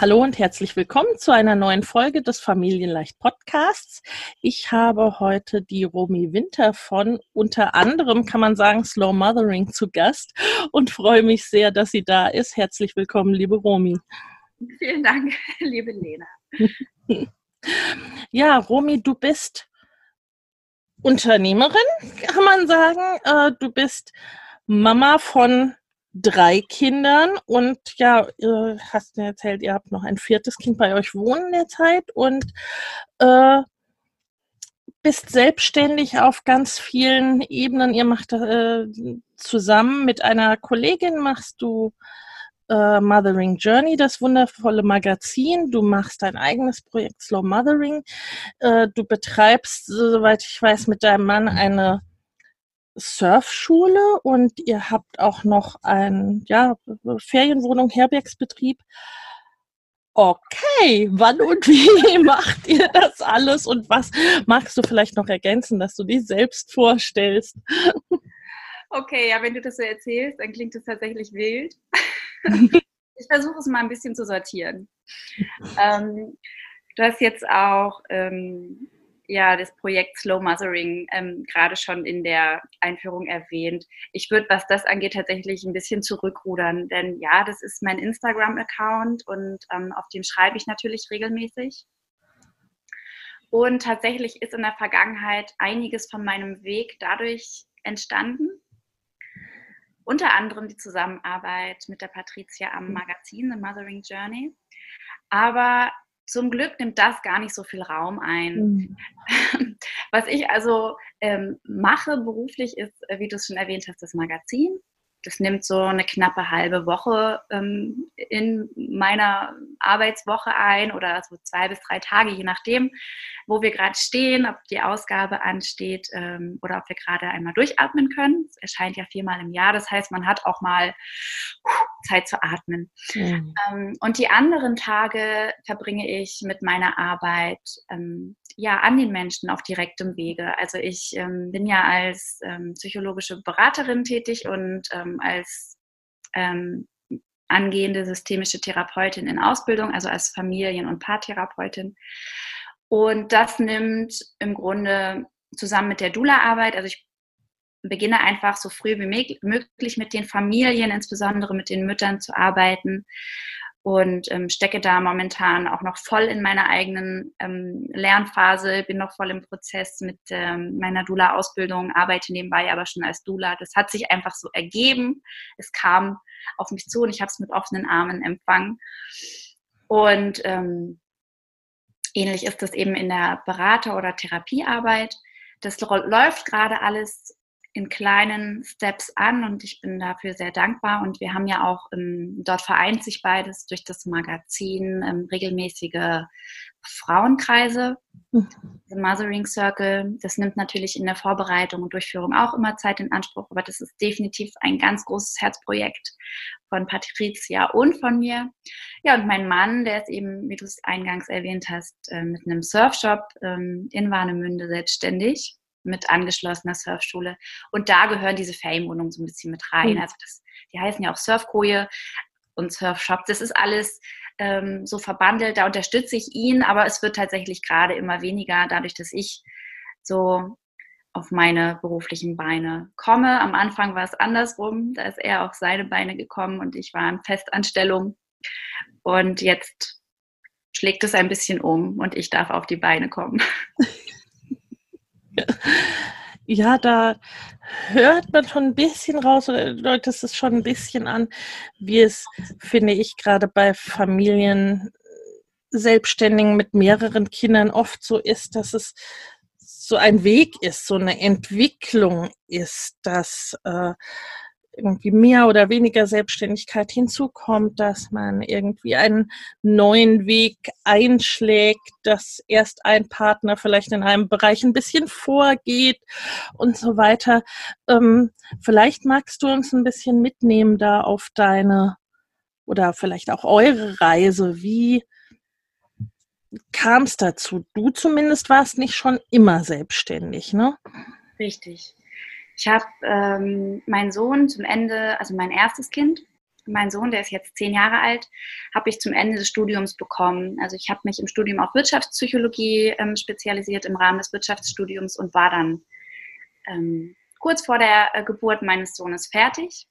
Hallo und herzlich willkommen zu einer neuen Folge des Familienleicht Podcasts. Ich habe heute die Romy Winter von unter anderem, kann man sagen, Slow Mothering zu Gast und freue mich sehr, dass sie da ist. Herzlich willkommen, liebe Romy. Vielen Dank, liebe Lena. ja, Romy, du bist Unternehmerin, kann man sagen. Äh, du bist Mama von drei Kindern und ja, äh, hast mir erzählt, ihr habt noch ein viertes Kind bei euch wohnen derzeit und äh, bist selbstständig auf ganz vielen Ebenen. Ihr macht äh, zusammen mit einer Kollegin machst du äh, Mothering Journey, das wundervolle Magazin. Du machst dein eigenes Projekt Slow Mothering. Äh, du betreibst, soweit ich weiß, mit deinem Mann eine Surfschule und ihr habt auch noch ein ja, Ferienwohnung, Herbergsbetrieb. Okay, wann und wie macht ihr das alles und was magst du vielleicht noch ergänzen, dass du dich selbst vorstellst? Okay, ja, wenn du das so erzählst, dann klingt es tatsächlich wild. ich versuche es mal ein bisschen zu sortieren. Ähm, du hast jetzt auch ähm, ja das Projekt Slow Mothering ähm, gerade schon in der Einführung erwähnt. Ich würde, was das angeht, tatsächlich ein bisschen zurückrudern, denn ja, das ist mein Instagram-Account und ähm, auf dem schreibe ich natürlich regelmäßig. Und tatsächlich ist in der Vergangenheit einiges von meinem Weg dadurch entstanden, unter anderem die Zusammenarbeit mit der Patricia am. Magazin The Mothering Journey. Aber zum Glück nimmt das gar nicht so viel Raum ein. Mhm. Was ich also ähm, mache beruflich ist, äh, wie du es schon erwähnt hast, das Magazin. Das nimmt so eine knappe halbe Woche ähm, in meiner Arbeitswoche ein oder so zwei bis drei Tage, je nachdem, wo wir gerade stehen, ob die Ausgabe ansteht ähm, oder ob wir gerade einmal durchatmen können. Es erscheint ja viermal im Jahr, das heißt, man hat auch mal Zeit zu atmen. Mhm. Ähm, und die anderen Tage verbringe ich mit meiner Arbeit ähm, ja an den Menschen auf direktem Wege. Also ich ähm, bin ja als ähm, psychologische Beraterin tätig und ähm, als ähm, angehende systemische Therapeutin in Ausbildung, also als Familien- und Paartherapeutin. Und das nimmt im Grunde zusammen mit der Dula-Arbeit, also ich beginne einfach so früh wie möglich mit den Familien, insbesondere mit den Müttern zu arbeiten und ähm, stecke da momentan auch noch voll in meiner eigenen ähm, Lernphase, bin noch voll im Prozess mit ähm, meiner Dula-Ausbildung, arbeite nebenbei aber schon als Dula. Das hat sich einfach so ergeben. Es kam auf mich zu und ich habe es mit offenen Armen empfangen. Und ähm, ähnlich ist das eben in der Berater- oder Therapiearbeit. Das läuft gerade alles in kleinen Steps an und ich bin dafür sehr dankbar. Und wir haben ja auch, ähm, dort vereint sich beides durch das Magazin ähm, regelmäßige Frauenkreise, mhm. Mothering Circle. Das nimmt natürlich in der Vorbereitung und Durchführung auch immer Zeit in Anspruch, aber das ist definitiv ein ganz großes Herzprojekt von Patricia und von mir. Ja, und mein Mann, der ist eben, wie du es eingangs erwähnt hast, äh, mit einem Surfshop ähm, in Warnemünde selbstständig mit angeschlossener Surfschule. Und da gehören diese Ferienwohnungen so ein bisschen mit rein. Mhm. Also das, die heißen ja auch Surfkoje und Surfshop. Das ist alles ähm, so verbandelt. Da unterstütze ich ihn, aber es wird tatsächlich gerade immer weniger, dadurch, dass ich so auf meine beruflichen Beine komme. Am Anfang war es andersrum, da ist er auf seine Beine gekommen und ich war in Festanstellung. Und jetzt schlägt es ein bisschen um und ich darf auf die Beine kommen. Ja, da hört man schon ein bisschen raus oder deutet es schon ein bisschen an, wie es, finde ich, gerade bei Familien Selbstständigen mit mehreren Kindern oft so ist, dass es so ein Weg ist, so eine Entwicklung ist, dass äh, irgendwie mehr oder weniger Selbstständigkeit hinzukommt, dass man irgendwie einen neuen Weg einschlägt, dass erst ein Partner vielleicht in einem Bereich ein bisschen vorgeht und so weiter. Ähm, vielleicht magst du uns ein bisschen mitnehmen da auf deine oder vielleicht auch eure Reise. Wie kam es dazu? Du zumindest warst nicht schon immer selbstständig, ne? Richtig. Ich habe ähm, meinen Sohn zum Ende, also mein erstes Kind, mein Sohn, der ist jetzt zehn Jahre alt, habe ich zum Ende des Studiums bekommen. Also ich habe mich im Studium auf Wirtschaftspsychologie ähm, spezialisiert im Rahmen des Wirtschaftsstudiums und war dann ähm, kurz vor der äh, Geburt meines Sohnes fertig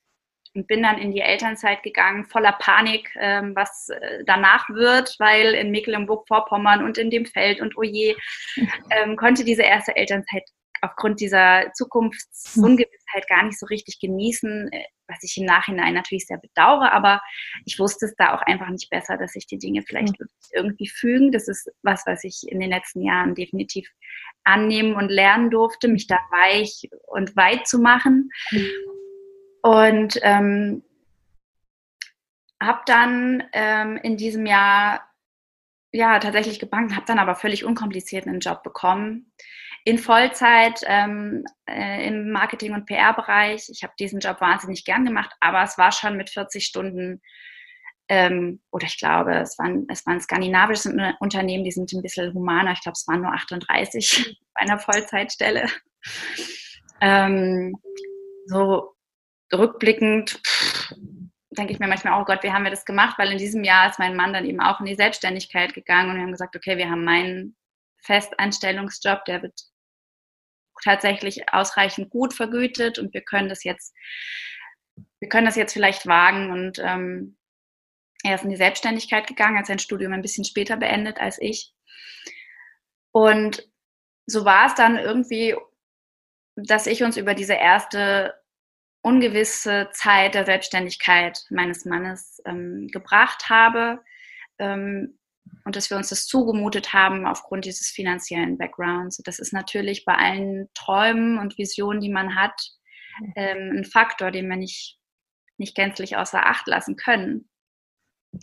und bin dann in die Elternzeit gegangen, voller Panik, ähm, was äh, danach wird, weil in Mecklenburg-Vorpommern und in dem Feld und oje, ähm, konnte diese erste Elternzeit aufgrund dieser Zukunftsungewissheit gar nicht so richtig genießen, äh, was ich im Nachhinein natürlich sehr bedauere, aber ich wusste es da auch einfach nicht besser, dass sich die Dinge vielleicht irgendwie fügen. Das ist was, was ich in den letzten Jahren definitiv annehmen und lernen durfte, mich da weich und weit zu machen. Und ähm, habe dann ähm, in diesem Jahr ja tatsächlich gebankt, habe dann aber völlig unkompliziert einen Job bekommen in Vollzeit ähm, äh, im Marketing- und PR-Bereich. Ich habe diesen Job wahnsinnig gern gemacht, aber es war schon mit 40 Stunden, ähm, oder ich glaube, es waren, es waren skandinavische Unternehmen, die sind ein bisschen humaner. Ich glaube, es waren nur 38 bei einer Vollzeitstelle. Ähm, so rückblickend denke ich mir manchmal, oh Gott, wie haben wir das gemacht? Weil in diesem Jahr ist mein Mann dann eben auch in die Selbstständigkeit gegangen und wir haben gesagt, okay, wir haben meinen Festanstellungsjob, der wird tatsächlich ausreichend gut vergütet und wir können das jetzt, wir können das jetzt vielleicht wagen und ähm, er ist in die Selbstständigkeit gegangen, hat sein Studium ein bisschen später beendet als ich. Und so war es dann irgendwie, dass ich uns über diese erste ungewisse Zeit der Selbstständigkeit meines Mannes ähm, gebracht habe. Ähm, und dass wir uns das zugemutet haben aufgrund dieses finanziellen Backgrounds. Das ist natürlich bei allen Träumen und Visionen, die man hat, ähm, ein Faktor, den wir nicht, nicht gänzlich außer Acht lassen können.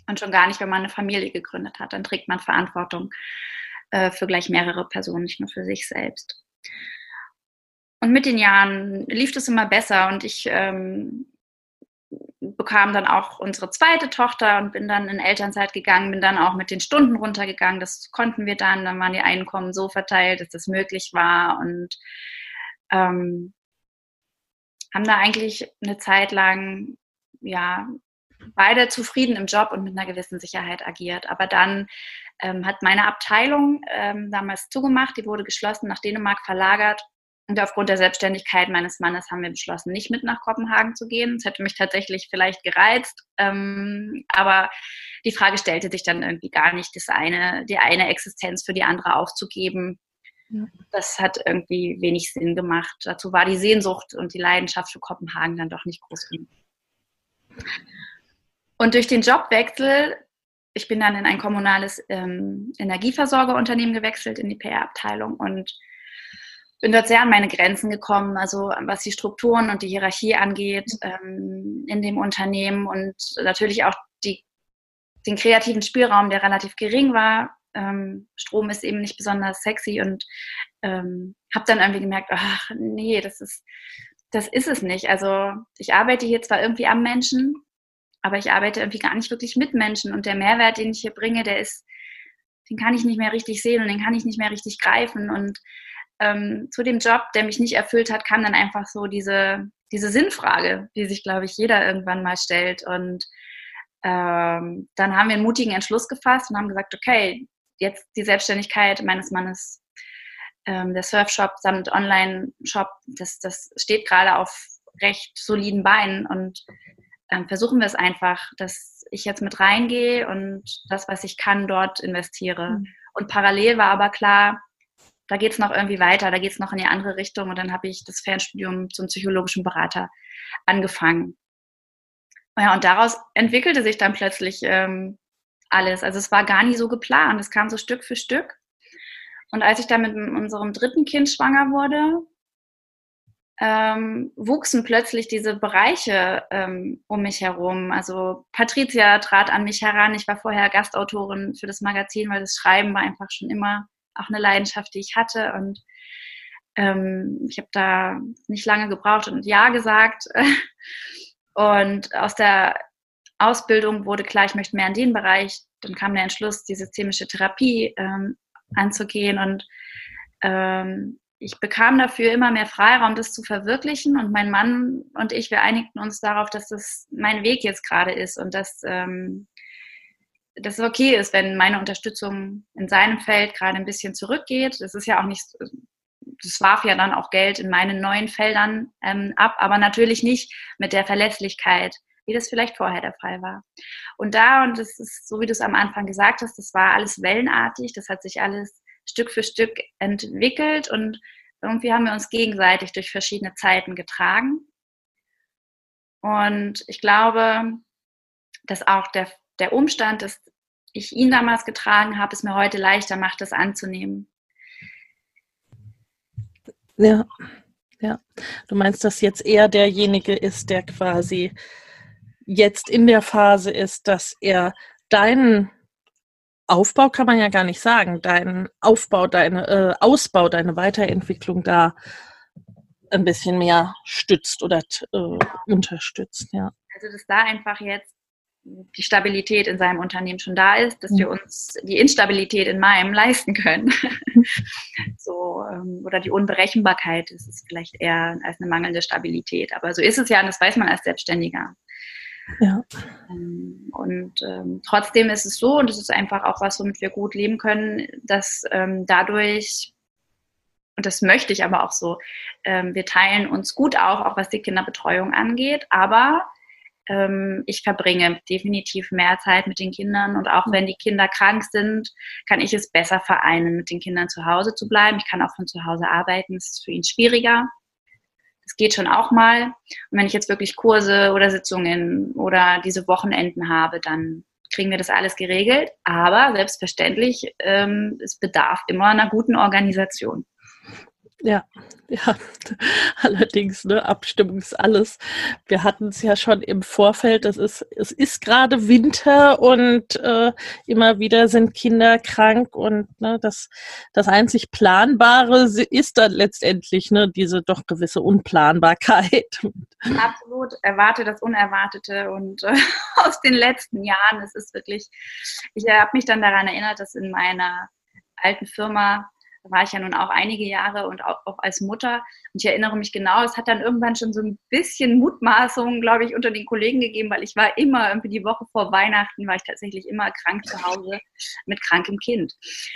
Und schon gar nicht, wenn man eine Familie gegründet hat. Dann trägt man Verantwortung äh, für gleich mehrere Personen, nicht nur für sich selbst. Und mit den Jahren lief es immer besser und ich ähm, bekam dann auch unsere zweite Tochter und bin dann in Elternzeit gegangen, bin dann auch mit den Stunden runtergegangen. Das konnten wir dann. Dann waren die Einkommen so verteilt, dass das möglich war und ähm, haben da eigentlich eine Zeit lang, ja, beide zufrieden im Job und mit einer gewissen Sicherheit agiert. Aber dann ähm, hat meine Abteilung ähm, damals zugemacht, die wurde geschlossen, nach Dänemark verlagert und aufgrund der Selbstständigkeit meines Mannes haben wir beschlossen, nicht mit nach Kopenhagen zu gehen. Es hätte mich tatsächlich vielleicht gereizt, ähm, aber die Frage stellte sich dann irgendwie gar nicht, das eine, die eine Existenz für die andere aufzugeben. Ja. Das hat irgendwie wenig Sinn gemacht. Dazu war die Sehnsucht und die Leidenschaft für Kopenhagen dann doch nicht groß genug. Und durch den Jobwechsel, ich bin dann in ein kommunales ähm, Energieversorgerunternehmen gewechselt, in die PR-Abteilung und bin dort sehr an meine Grenzen gekommen, also was die Strukturen und die Hierarchie angeht ähm, in dem Unternehmen und natürlich auch die, den kreativen Spielraum, der relativ gering war. Ähm, Strom ist eben nicht besonders sexy und ähm, habe dann irgendwie gemerkt, ach nee, das ist, das ist es nicht. Also ich arbeite hier zwar irgendwie am Menschen, aber ich arbeite irgendwie gar nicht wirklich mit Menschen und der Mehrwert, den ich hier bringe, der ist, den kann ich nicht mehr richtig sehen und den kann ich nicht mehr richtig greifen und ähm, zu dem Job, der mich nicht erfüllt hat, kam dann einfach so diese, diese Sinnfrage, die sich, glaube ich, jeder irgendwann mal stellt. Und ähm, dann haben wir einen mutigen Entschluss gefasst und haben gesagt, okay, jetzt die Selbstständigkeit meines Mannes ähm, der Surfshop samt Online-Shop, das, das steht gerade auf recht soliden Beinen und ähm, versuchen wir es einfach, dass ich jetzt mit reingehe und das, was ich kann, dort investiere. Mhm. Und parallel war aber klar, da geht es noch irgendwie weiter, da geht es noch in die andere Richtung und dann habe ich das Fernstudium zum psychologischen Berater angefangen. Ja, und daraus entwickelte sich dann plötzlich ähm, alles. Also es war gar nie so geplant, es kam so Stück für Stück. Und als ich dann mit unserem dritten Kind schwanger wurde, ähm, wuchsen plötzlich diese Bereiche ähm, um mich herum. Also Patricia trat an mich heran. Ich war vorher Gastautorin für das Magazin, weil das Schreiben war einfach schon immer auch eine Leidenschaft, die ich hatte. Und ähm, ich habe da nicht lange gebraucht und Ja gesagt. und aus der Ausbildung wurde klar, ich möchte mehr in den Bereich. Dann kam der Entschluss, die systemische Therapie ähm, anzugehen. Und ähm, ich bekam dafür immer mehr Freiraum, das zu verwirklichen. Und mein Mann und ich, wir einigten uns darauf, dass das mein Weg jetzt gerade ist und dass, ähm, dass es okay ist, wenn meine Unterstützung in seinem Feld gerade ein bisschen zurückgeht. Das ist ja auch nicht, das warf ja dann auch Geld in meinen neuen Feldern ähm, ab, aber natürlich nicht mit der Verlässlichkeit, wie das vielleicht vorher der Fall war. Und da, und das ist so, wie du es am Anfang gesagt hast, das war alles wellenartig, das hat sich alles Stück für Stück entwickelt und irgendwie haben wir uns gegenseitig durch verschiedene Zeiten getragen. Und ich glaube, dass auch der, der Umstand, dass ich ihn damals getragen habe, es mir heute leichter macht, das anzunehmen. Ja, ja. Du meinst, dass jetzt er derjenige ist, der quasi jetzt in der Phase ist, dass er deinen Aufbau kann man ja gar nicht sagen, deinen Aufbau, deine äh, Ausbau, deine Weiterentwicklung da ein bisschen mehr stützt oder äh, unterstützt, ja. Also dass da einfach jetzt die Stabilität in seinem Unternehmen schon da ist, dass wir uns die Instabilität in meinem leisten können. so, ähm, oder die Unberechenbarkeit ist es vielleicht eher als eine mangelnde Stabilität. Aber so ist es ja und das weiß man als Selbstständiger. Ja. Ähm, und ähm, trotzdem ist es so, und das ist einfach auch was, womit wir gut leben können, dass ähm, dadurch, und das möchte ich aber auch so, ähm, wir teilen uns gut auf, auch was die Kinderbetreuung angeht, aber ich verbringe definitiv mehr Zeit mit den Kindern und auch wenn die Kinder krank sind, kann ich es besser vereinen, mit den Kindern zu Hause zu bleiben. Ich kann auch von zu Hause arbeiten, es ist für ihn schwieriger. Das geht schon auch mal. Und wenn ich jetzt wirklich Kurse oder Sitzungen oder diese Wochenenden habe, dann kriegen wir das alles geregelt. Aber selbstverständlich, ähm, es bedarf immer einer guten Organisation. Ja, ja, allerdings, ne, Abstimmung ist alles. Wir hatten es ja schon im Vorfeld, das ist, es ist gerade Winter und äh, immer wieder sind Kinder krank und ne, das, das einzig Planbare ist dann letztendlich ne, diese doch gewisse Unplanbarkeit. Absolut, erwarte das Unerwartete und äh, aus den letzten Jahren, es ist wirklich, ich habe mich dann daran erinnert, dass in meiner alten Firma da war ich ja nun auch einige Jahre und auch, auch, als Mutter. Und ich erinnere mich genau, es hat dann irgendwann schon so ein bisschen Mutmaßung, glaube ich, unter den Kollegen gegeben, weil ich war immer, irgendwie die Woche vor Weihnachten, war ich tatsächlich immer krank zu Hause mit krankem Kind.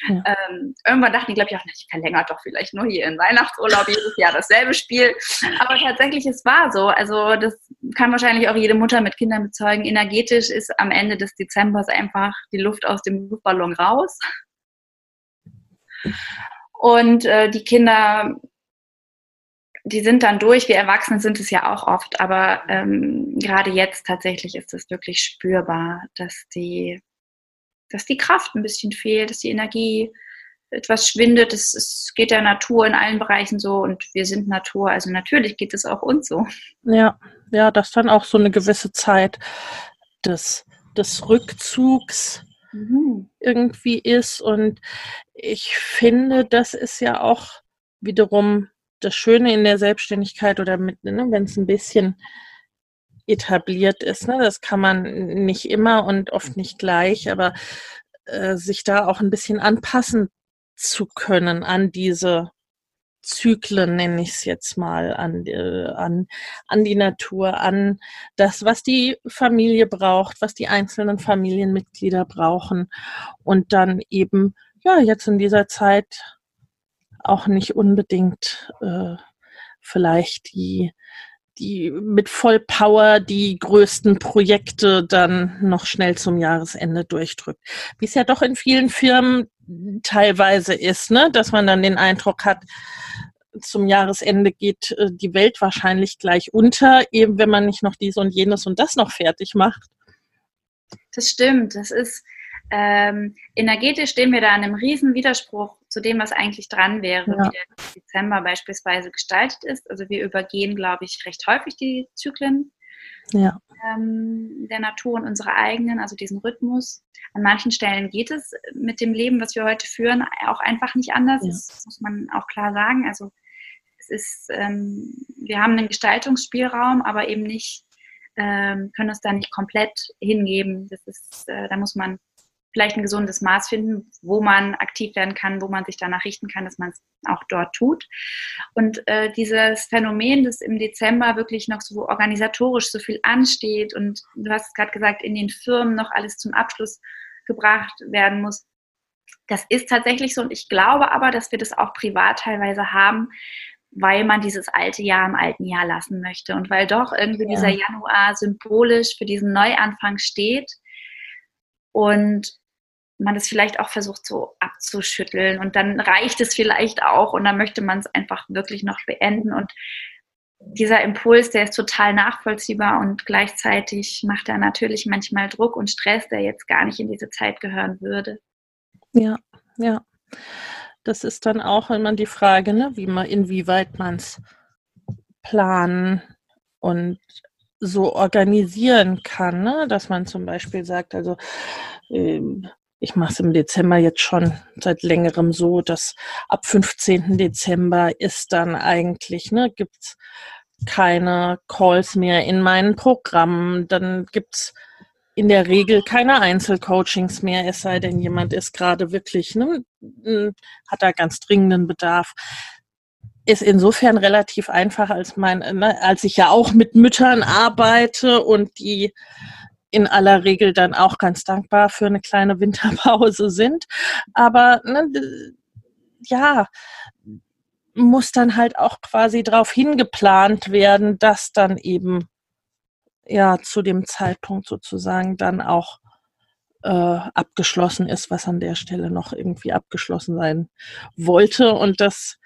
Ja. Ähm, irgendwann dachten die, glaube ich, auch, ich verlängere doch vielleicht nur hier in Weihnachtsurlaub jedes Jahr dasselbe Spiel. Aber tatsächlich, es war so. Also das kann wahrscheinlich auch jede Mutter mit Kindern bezeugen. Energetisch ist am Ende des Dezembers einfach die Luft aus dem Luftballon raus. Und äh, die Kinder, die sind dann durch. Wir Erwachsene sind es ja auch oft, aber ähm, gerade jetzt tatsächlich ist es wirklich spürbar, dass die, dass die Kraft ein bisschen fehlt, dass die Energie etwas schwindet. Es, es geht der Natur in allen Bereichen so und wir sind Natur. Also natürlich geht es auch uns so. Ja, ja, dass dann auch so eine gewisse Zeit des, des Rückzugs mhm. irgendwie ist. Und ich finde, das ist ja auch wiederum das Schöne in der Selbstständigkeit oder mit, ne, wenn es ein bisschen etabliert ist. Ne? Das kann man nicht immer und oft nicht gleich, aber äh, sich da auch ein bisschen anpassen zu können an diese Zyklen, nenne ich es jetzt mal, an, äh, an, an die Natur, an das, was die Familie braucht, was die einzelnen Familienmitglieder brauchen und dann eben, ja, jetzt in dieser Zeit auch nicht unbedingt äh, vielleicht die die mit Vollpower die größten Projekte dann noch schnell zum Jahresende durchdrückt. Wie es ja doch in vielen Firmen teilweise ist, ne? dass man dann den Eindruck hat, zum Jahresende geht äh, die Welt wahrscheinlich gleich unter, eben wenn man nicht noch dies und jenes und das noch fertig macht. Das stimmt. Das ist ähm, energetisch stehen wir da in einem riesen Widerspruch zu dem, was eigentlich dran wäre, ja. wie der Dezember beispielsweise gestaltet ist. Also wir übergehen, glaube ich, recht häufig die Zyklen ja. ähm, der Natur und unsere eigenen, also diesen Rhythmus. An manchen Stellen geht es mit dem Leben, was wir heute führen, auch einfach nicht anders. Ja. Das muss man auch klar sagen. Also es ist, ähm, wir haben einen Gestaltungsspielraum, aber eben nicht, ähm, können uns da nicht komplett hingeben. Das ist, äh, da muss man vielleicht ein gesundes Maß finden, wo man aktiv werden kann, wo man sich danach richten kann, dass man es auch dort tut. Und äh, dieses Phänomen, dass im Dezember wirklich noch so organisatorisch so viel ansteht und du hast gerade gesagt, in den Firmen noch alles zum Abschluss gebracht werden muss, das ist tatsächlich so. Und ich glaube aber, dass wir das auch privat teilweise haben, weil man dieses alte Jahr im alten Jahr lassen möchte und weil doch irgendwie ja. dieser Januar symbolisch für diesen Neuanfang steht und man das vielleicht auch versucht so abzuschütteln und dann reicht es vielleicht auch und dann möchte man es einfach wirklich noch beenden und dieser Impuls, der ist total nachvollziehbar und gleichzeitig macht er natürlich manchmal Druck und Stress, der jetzt gar nicht in diese Zeit gehören würde. Ja, ja. Das ist dann auch immer die Frage, ne, wie man, inwieweit man es planen und so organisieren kann, ne? dass man zum Beispiel sagt, also ich mache es im Dezember jetzt schon seit längerem so, dass ab 15. Dezember ist dann eigentlich, ne, gibt's keine Calls mehr in meinen Programmen, dann gibt's in der Regel keine Einzelcoachings mehr, es sei denn, jemand ist gerade wirklich, ne, hat da ganz dringenden Bedarf ist insofern relativ einfach, als mein, ne, als ich ja auch mit Müttern arbeite und die in aller Regel dann auch ganz dankbar für eine kleine Winterpause sind. Aber ne, ja, muss dann halt auch quasi darauf hingeplant werden, dass dann eben ja zu dem Zeitpunkt sozusagen dann auch äh, abgeschlossen ist, was an der Stelle noch irgendwie abgeschlossen sein wollte. Und das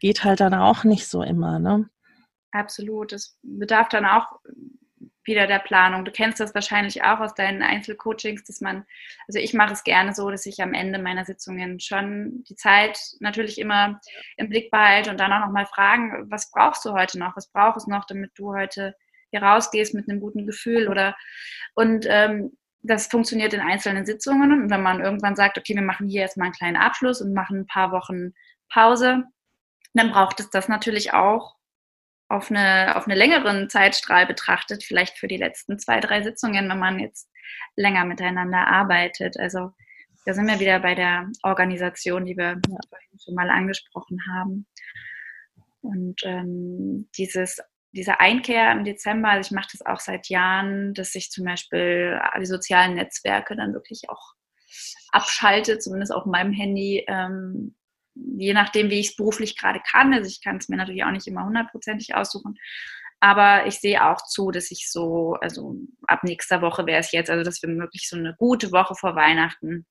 geht halt dann auch nicht so immer, ne? Absolut. Es bedarf dann auch wieder der Planung. Du kennst das wahrscheinlich auch aus deinen Einzelcoachings, dass man, also ich mache es gerne so, dass ich am Ende meiner Sitzungen schon die Zeit natürlich immer im Blick behalte und dann auch nochmal fragen, was brauchst du heute noch? Was brauchst du noch, damit du heute hier rausgehst mit einem guten Gefühl oder und ähm, das funktioniert in einzelnen Sitzungen und wenn man irgendwann sagt, okay, wir machen hier erstmal einen kleinen Abschluss und machen ein paar Wochen Pause, dann braucht es das natürlich auch auf eine, auf eine längeren Zeitstrahl betrachtet, vielleicht für die letzten zwei, drei Sitzungen, wenn man jetzt länger miteinander arbeitet. Also da sind wir wieder bei der Organisation, die wir schon mal angesprochen haben. Und ähm, dieses, diese Einkehr im Dezember, also ich mache das auch seit Jahren, dass ich zum Beispiel die sozialen Netzwerke dann wirklich auch abschalte, zumindest auf meinem Handy, ähm, je nachdem, wie ich es beruflich gerade kann. Also ich kann es mir natürlich auch nicht immer hundertprozentig aussuchen. Aber ich sehe auch zu, dass ich so, also ab nächster Woche wäre es jetzt, also dass wir wirklich so eine gute Woche vor Weihnachten,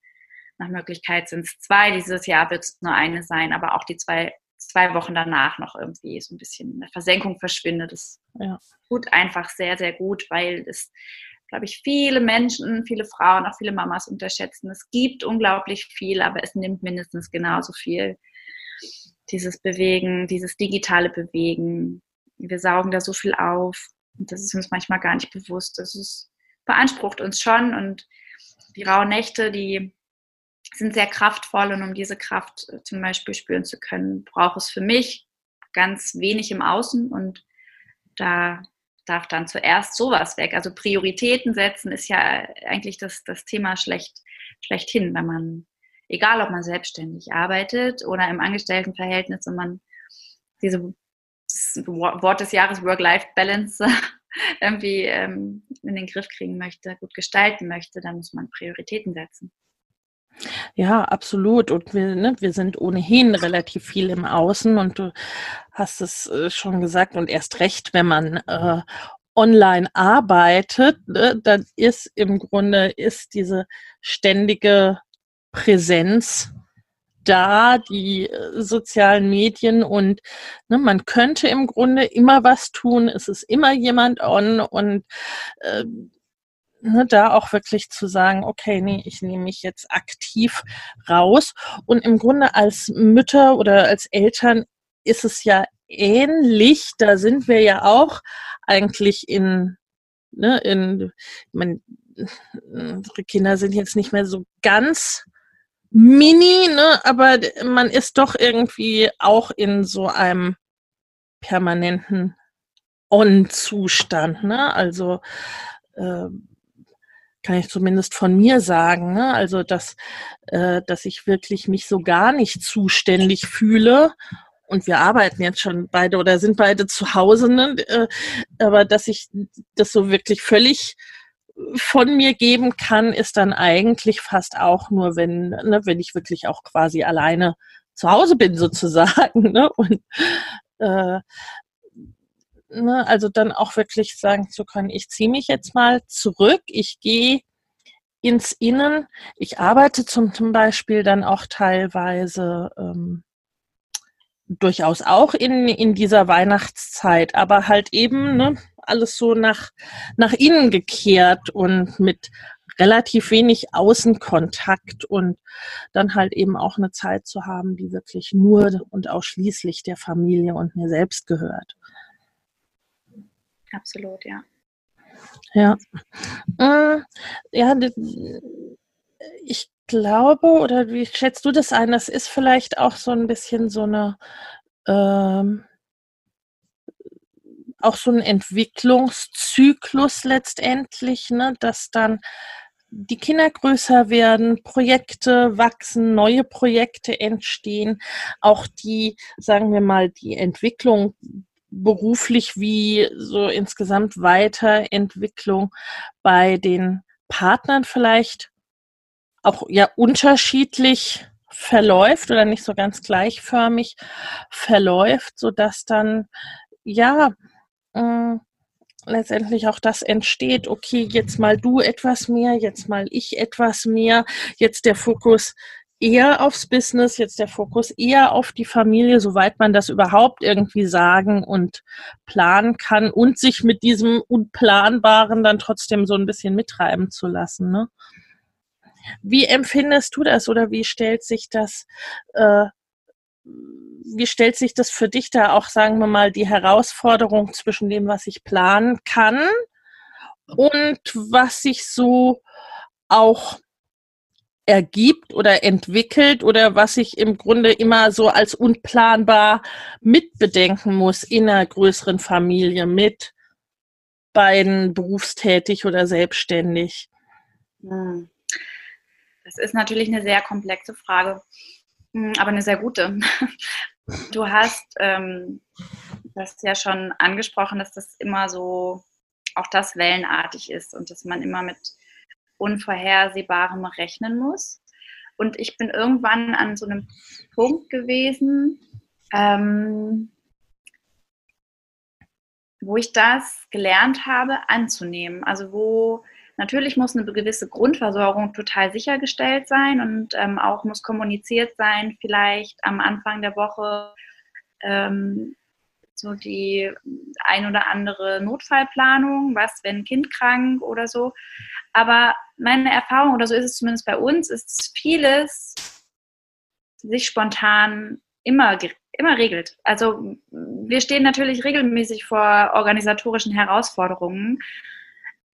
nach Möglichkeit sind es zwei, dieses Jahr wird es nur eine sein, aber auch die zwei, zwei Wochen danach noch irgendwie so ein bisschen eine Versenkung verschwindet. Das ja. tut einfach sehr, sehr gut, weil es glaube ich, viele Menschen, viele Frauen, auch viele Mamas unterschätzen. Es gibt unglaublich viel, aber es nimmt mindestens genauso viel. Dieses Bewegen, dieses digitale Bewegen. Wir saugen da so viel auf. Und das ist uns manchmal gar nicht bewusst. Das ist, beansprucht uns schon. Und die rauen Nächte, die sind sehr kraftvoll. Und um diese Kraft äh, zum Beispiel spüren zu können, braucht es für mich ganz wenig im Außen. Und da darf dann zuerst sowas weg. Also Prioritäten setzen ist ja eigentlich das, das Thema schlecht, schlechthin, wenn man, egal ob man selbstständig arbeitet oder im Angestelltenverhältnis und man diese Wort des Jahres Work-Life-Balance irgendwie ähm, in den Griff kriegen möchte, gut gestalten möchte, dann muss man Prioritäten setzen. Ja, absolut. Und wir, ne, wir sind ohnehin relativ viel im Außen und du hast es äh, schon gesagt und erst recht, wenn man äh, online arbeitet, ne, dann ist im Grunde ist diese ständige Präsenz da, die äh, sozialen Medien und ne, man könnte im Grunde immer was tun, es ist immer jemand on und äh, ne, da auch wirklich zu sagen, okay, nee, ich nehme mich jetzt aktiv raus. Und im Grunde als Mütter oder als Eltern ist es ja ähnlich. Da sind wir ja auch eigentlich in, ne, in, meine, unsere Kinder sind jetzt nicht mehr so ganz mini, ne, aber man ist doch irgendwie auch in so einem permanenten On-Zustand, ne? Also äh, kann ich zumindest von mir sagen, ne? also dass, äh, dass ich wirklich mich so gar nicht zuständig fühle. Und wir arbeiten jetzt schon beide oder sind beide zu Hause, ne? äh, aber dass ich das so wirklich völlig von mir geben kann, ist dann eigentlich fast auch nur, wenn, ne, wenn ich wirklich auch quasi alleine zu Hause bin sozusagen. Ne? Und äh, ne, also dann auch wirklich sagen zu können, ich ziehe mich jetzt mal zurück, ich gehe ins Innen. Ich arbeite zum, zum Beispiel dann auch teilweise ähm, durchaus auch in, in dieser Weihnachtszeit, aber halt eben ne, alles so nach, nach innen gekehrt und mit relativ wenig Außenkontakt und dann halt eben auch eine Zeit zu haben, die wirklich nur und ausschließlich der Familie und mir selbst gehört. Absolut, ja. Ja. Äh, ja, ich glaube, oder wie schätzt du das ein? Das ist vielleicht auch so ein bisschen so eine, ähm, auch so ein Entwicklungszyklus letztendlich, ne, dass dann die Kinder größer werden, Projekte wachsen, neue Projekte entstehen, auch die, sagen wir mal, die Entwicklung beruflich wie so insgesamt Weiterentwicklung bei den Partnern vielleicht auch ja unterschiedlich verläuft oder nicht so ganz gleichförmig verläuft, so dass dann ja äh, letztendlich auch das entsteht, okay, jetzt mal du etwas mehr, jetzt mal ich etwas mehr, jetzt der Fokus eher aufs Business, jetzt der Fokus eher auf die Familie, soweit man das überhaupt irgendwie sagen und planen kann und sich mit diesem Unplanbaren dann trotzdem so ein bisschen mittreiben zu lassen. Ne? Wie empfindest du das oder wie stellt sich das, äh, wie stellt sich das für dich da auch, sagen wir mal, die Herausforderung zwischen dem, was ich planen kann und was sich so auch ergibt oder entwickelt oder was ich im Grunde immer so als unplanbar mitbedenken muss in einer größeren Familie mit beiden berufstätig oder selbstständig? Hm. Das ist natürlich eine sehr komplexe Frage, hm, aber eine sehr gute. Du hast ähm, das ja schon angesprochen, dass das immer so auch das wellenartig ist und dass man immer mit Unvorhersehbarem rechnen muss. Und ich bin irgendwann an so einem Punkt gewesen, ähm, wo ich das gelernt habe anzunehmen. Also wo natürlich muss eine gewisse Grundversorgung total sichergestellt sein und ähm, auch muss kommuniziert sein, vielleicht am Anfang der Woche ähm, so die ein oder andere Notfallplanung, was, wenn Kind krank oder so. Aber meine Erfahrung, oder so ist es zumindest bei uns, ist vieles sich spontan immer, immer regelt. Also wir stehen natürlich regelmäßig vor organisatorischen Herausforderungen,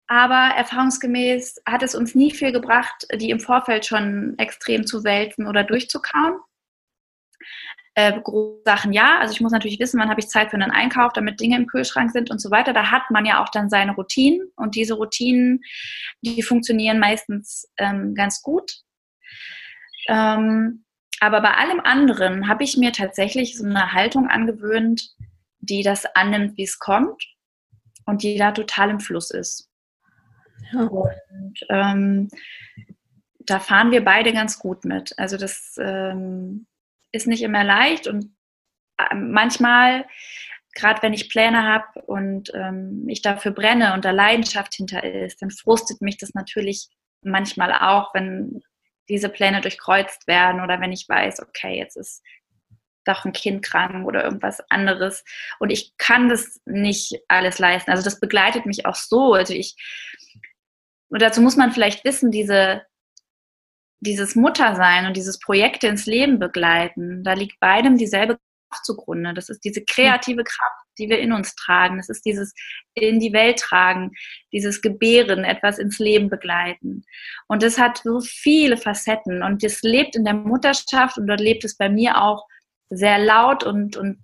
aber erfahrungsgemäß hat es uns nie viel gebracht, die im Vorfeld schon extrem zu wälzen oder durchzukauen. Äh, Sachen ja, also ich muss natürlich wissen, wann habe ich Zeit für einen Einkauf, damit Dinge im Kühlschrank sind und so weiter. Da hat man ja auch dann seine Routinen und diese Routinen, die funktionieren meistens ähm, ganz gut. Ähm, aber bei allem anderen habe ich mir tatsächlich so eine Haltung angewöhnt, die das annimmt, wie es kommt und die da total im Fluss ist. Ja. Und ähm, da fahren wir beide ganz gut mit. Also das ähm, ist nicht immer leicht und äh, manchmal, gerade wenn ich Pläne habe und ähm, ich dafür brenne und da Leidenschaft hinter ist, dann frustet mich das natürlich manchmal auch, wenn diese Pläne durchkreuzt werden oder wenn ich weiß, okay, jetzt ist doch ein Kind krank oder irgendwas anderes und ich kann das nicht alles leisten. Also das begleitet mich auch so. Also ich, und dazu muss man vielleicht wissen, diese, dieses Muttersein und dieses Projekte ins Leben begleiten, da liegt beidem dieselbe Kraft zugrunde. Das ist diese kreative Kraft, die wir in uns tragen. Das ist dieses in die Welt tragen, dieses Gebären, etwas ins Leben begleiten. Und das hat so viele Facetten und das lebt in der Mutterschaft und dort lebt es bei mir auch sehr laut und, und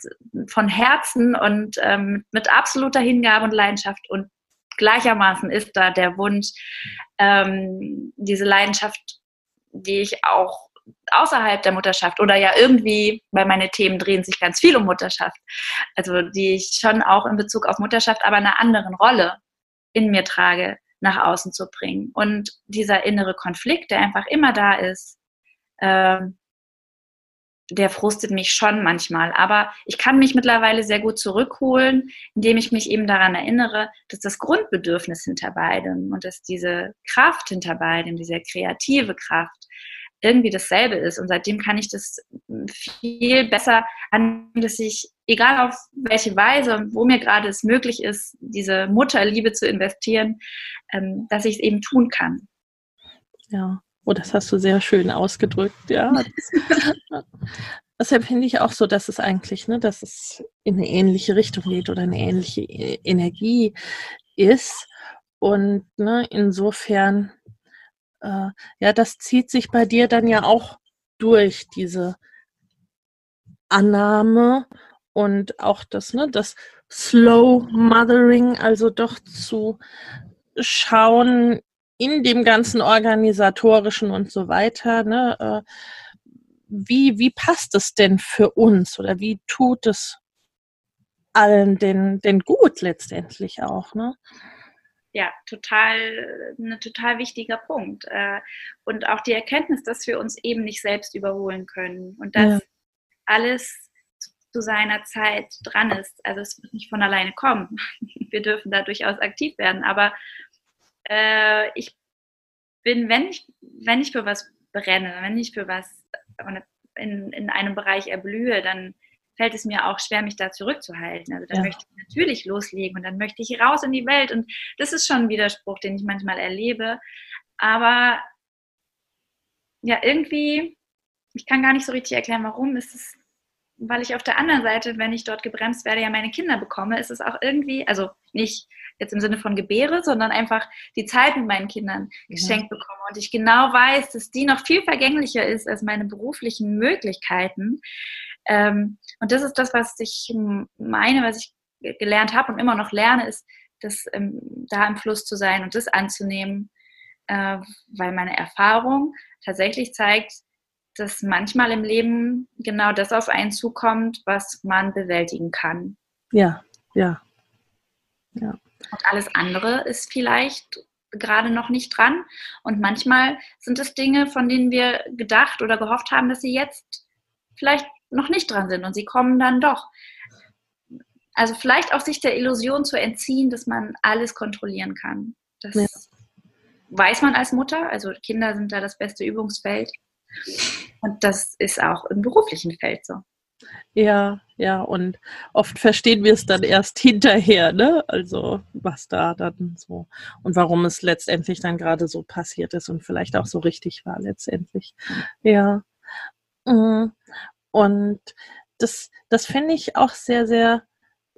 von Herzen und ähm, mit absoluter Hingabe und Leidenschaft. Und gleichermaßen ist da der Wunsch, ähm, diese Leidenschaft, die ich auch außerhalb der Mutterschaft oder ja irgendwie, weil meine Themen drehen sich ganz viel um Mutterschaft, also die ich schon auch in Bezug auf Mutterschaft, aber einer anderen Rolle in mir trage, nach außen zu bringen. Und dieser innere Konflikt, der einfach immer da ist, ähm, der frustet mich schon manchmal. Aber ich kann mich mittlerweile sehr gut zurückholen, indem ich mich eben daran erinnere, dass das Grundbedürfnis hinter beidem und dass diese Kraft hinter beidem, diese kreative Kraft, irgendwie dasselbe ist. Und seitdem kann ich das viel besser an, dass ich, egal auf welche Weise und wo mir gerade es möglich ist, diese Mutterliebe zu investieren, ähm, dass ich es eben tun kann. Ja. Oh, das hast du sehr schön ausgedrückt, ja. Das empfinde ich auch so, dass es eigentlich, ne, dass es in eine ähnliche Richtung geht oder eine ähnliche e-, Energie ist. Und ne, insofern, äh, ja, das zieht sich bei dir dann ja auch durch diese Annahme und auch das, ne, das Slow Mothering, also doch zu schauen, in dem ganzen organisatorischen und so weiter, ne, äh, wie, wie passt es denn für uns oder wie tut es allen denn, denn gut letztendlich auch, ne? Ja, total, ein total wichtiger Punkt. Äh, und auch die Erkenntnis, dass wir uns eben nicht selbst überholen können und dass ja. alles zu seiner Zeit dran ist. Also es wird nicht von alleine kommen. Wir dürfen da durchaus aktiv werden, aber äh, ich bin, wenn ich, wenn ich für was brenne, wenn ich für was in, in einem Bereich erblühe, dann fällt es mir auch schwer, mich da zurückzuhalten. Also dann ja. möchte ich natürlich loslegen und dann möchte ich raus in die Welt. Und das ist schon ein Widerspruch, den ich manchmal erlebe. Aber ja, irgendwie, ich kann gar nicht so richtig erklären, warum. Ist es weil ich auf der anderen Seite, wenn ich dort gebremst werde, ja meine Kinder bekomme, ist es auch irgendwie, also nicht jetzt im Sinne von Gebäre, sondern einfach die Zeit mit meinen Kindern geschenkt ja. bekomme und ich genau weiß, dass die noch viel vergänglicher ist als meine beruflichen Möglichkeiten. Ähm, und das ist das, was ich meine, was ich gelernt habe und immer noch lerne, ist, das ähm, da im Fluss zu sein und das anzunehmen, äh, weil meine Erfahrung tatsächlich zeigt, dass manchmal im Leben genau das auf einen zukommt, was man bewältigen kann. Ja, ja. ja. Und alles andere ist vielleicht gerade noch nicht dran. Und manchmal sind es Dinge, von denen wir gedacht oder gehofft haben, dass sie jetzt vielleicht noch nicht dran sind und sie kommen dann doch. Also vielleicht auch sich der Illusion zu entziehen, dass man alles kontrollieren kann. Das ja. weiß man als Mutter. Also Kinder sind da das beste Übungsfeld. Und das ist auch im beruflichen Feld so. Ja, ja, und oft verstehen wir es dann erst hinterher, ne? Also was da dann so und warum es letztendlich dann gerade so passiert ist und vielleicht auch so richtig war letztendlich. Ja. Mm. Und das, das finde ich auch sehr, sehr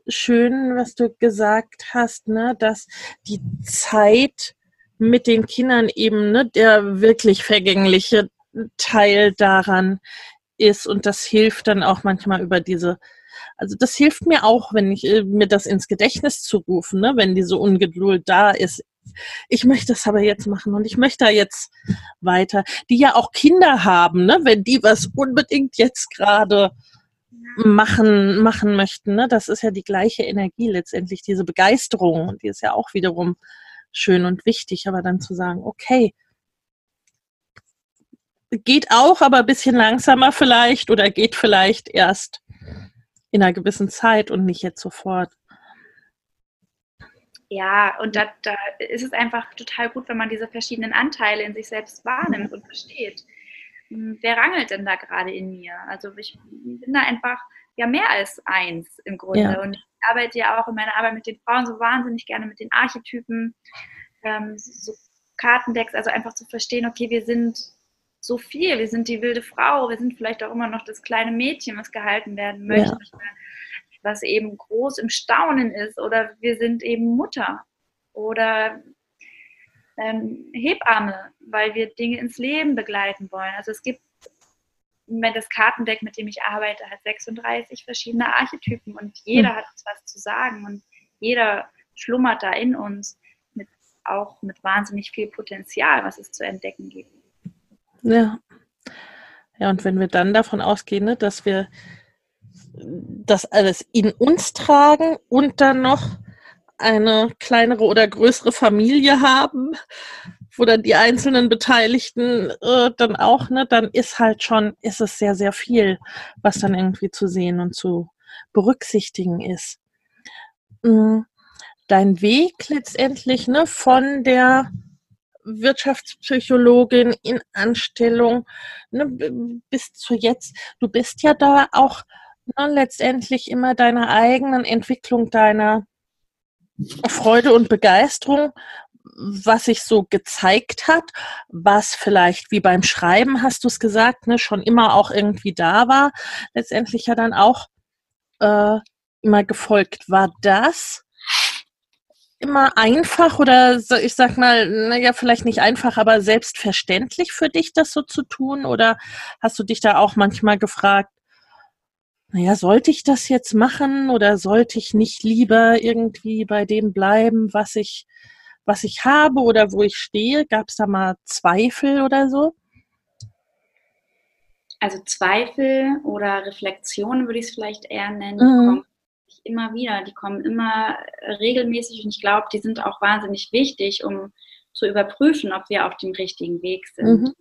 schön, was du gesagt hast, ne, dass die Zeit mit den Kindern eben, ne, der wirklich vergängliche Teil daran ist und das hilft dann auch manchmal über diese, also das hilft mir auch, wenn ich äh, mir das ins Gedächtnis zu rufen, ne, wenn diese Ungeduld da ist. Ich möchte das aber jetzt machen und ich möchte da jetzt weiter. Die ja auch Kinder haben, ne, wenn die was unbedingt jetzt gerade machen, machen möchten. Ne? Das ist ja die gleiche Energie letztendlich, diese Begeisterung. Die ist ja auch wiederum schön und wichtig. Aber dann zu sagen, okay, geht auch, aber ein bisschen langsamer vielleicht oder geht vielleicht erst in einer gewissen Zeit und nicht jetzt sofort. Ja, und da, da ist es einfach total gut, wenn man diese verschiedenen Anteile in sich selbst wahrnimmt und versteht. Hm, wer rangelt denn da gerade in mir? Also ich bin da einfach ja mehr als eins im Grunde. Ja. Und ich arbeite ja auch in meiner Arbeit mit den Frauen so wahnsinnig gerne mit den Archetypen, ähm, so Kartendecks, also einfach zu verstehen, okay, wir sind so viel, wir sind die wilde Frau, wir sind vielleicht auch immer noch das kleine Mädchen, was gehalten werden möchte, ja. was eben groß im Staunen ist, oder wir sind eben Mutter oder ähm, Hebamme, weil wir Dinge ins Leben begleiten wollen. Also es gibt das Kartendeck, mit dem ich arbeite, hat 36 verschiedene Archetypen und jeder mhm. hat uns was zu sagen und jeder schlummert da in uns mit, auch mit wahnsinnig viel Potenzial, was es zu entdecken gibt. Ja. Ja, und wenn wir dann davon ausgehen, ne, dass wir das alles in uns tragen und dann noch eine kleinere oder größere Familie haben, wo dann die einzelnen Beteiligten äh, dann auch, ne, dann ist halt schon, ist es sehr, sehr viel, was dann irgendwie zu sehen und zu berücksichtigen ist. Mhm. Dein Weg letztendlich, ne, von der Wirtschaftspsychologin in Anstellung ne, bis zu jetzt, du bist ja da auch ne, letztendlich immer deiner eigenen Entwicklung, deiner Freude und Begeisterung was sich so gezeigt hat, was vielleicht wie beim Schreiben, hast du es gesagt, ne, schon immer auch irgendwie da war, letztendlich ja dann auch äh, immer gefolgt. War das immer einfach oder so, ich sag mal, naja, vielleicht nicht einfach, aber selbstverständlich für dich, das so zu tun? Oder hast du dich da auch manchmal gefragt, naja, sollte ich das jetzt machen oder sollte ich nicht lieber irgendwie bei dem bleiben, was ich was ich habe oder wo ich stehe? Gab es da mal Zweifel oder so? Also Zweifel oder Reflexionen würde ich es vielleicht eher nennen, mhm. Immer wieder. Die kommen immer regelmäßig und ich glaube, die sind auch wahnsinnig wichtig, um zu überprüfen, ob wir auf dem richtigen Weg sind. Mhm.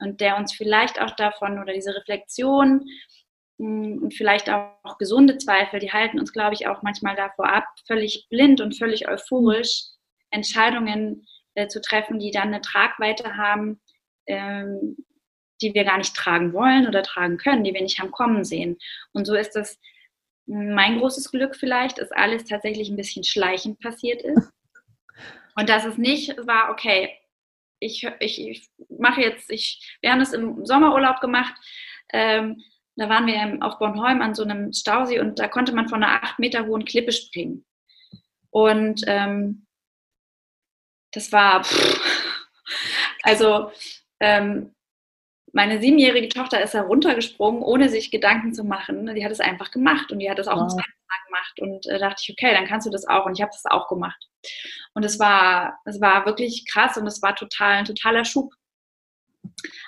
Und der uns vielleicht auch davon oder diese Reflexion hm, und vielleicht auch gesunde Zweifel, die halten uns, glaube ich, auch manchmal davor ab, völlig blind und völlig euphorisch Entscheidungen äh, zu treffen, die dann eine Tragweite haben, ähm, die wir gar nicht tragen wollen oder tragen können, die wir nicht haben kommen sehen. Und so ist das mein großes Glück vielleicht, dass alles tatsächlich ein bisschen schleichend passiert ist. Und dass es nicht war, okay, ich, ich, ich mache jetzt, ich, wir haben das im Sommerurlaub gemacht, ähm, da waren wir auf Bornholm an so einem Stausee und da konnte man von einer acht Meter hohen Klippe springen. Und ähm, das war, pff, also ähm, meine siebenjährige Tochter ist heruntergesprungen, ohne sich Gedanken zu machen. Die hat es einfach gemacht und die hat es auch wow. ein zweites Mal gemacht. Und äh, dachte ich, okay, dann kannst du das auch. Und ich habe das auch gemacht. Und es war, es war wirklich krass und es war total, ein totaler Schub.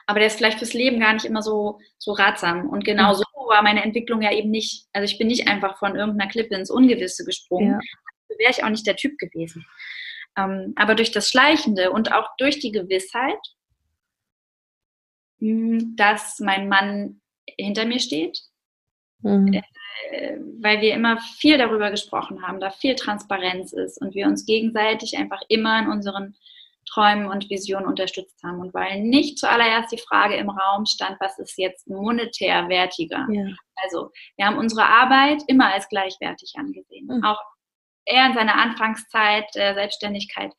Aber der ist vielleicht fürs Leben gar nicht immer so, so ratsam. Und genau so war meine Entwicklung ja eben nicht. Also ich bin nicht einfach von irgendeiner Klippe ins Ungewisse gesprungen. Ja. Wäre ich auch nicht der Typ gewesen. Ähm, aber durch das Schleichende und auch durch die Gewissheit, dass mein Mann hinter mir steht, mhm. äh, weil wir immer viel darüber gesprochen haben, da viel Transparenz ist und wir uns gegenseitig einfach immer in unseren Träumen und Visionen unterstützt haben und weil nicht zuallererst die Frage im Raum stand, was ist jetzt monetär wertiger. Ja. Also wir haben unsere Arbeit immer als gleichwertig angesehen, mhm. auch er in seiner Anfangszeit der Selbstständigkeit,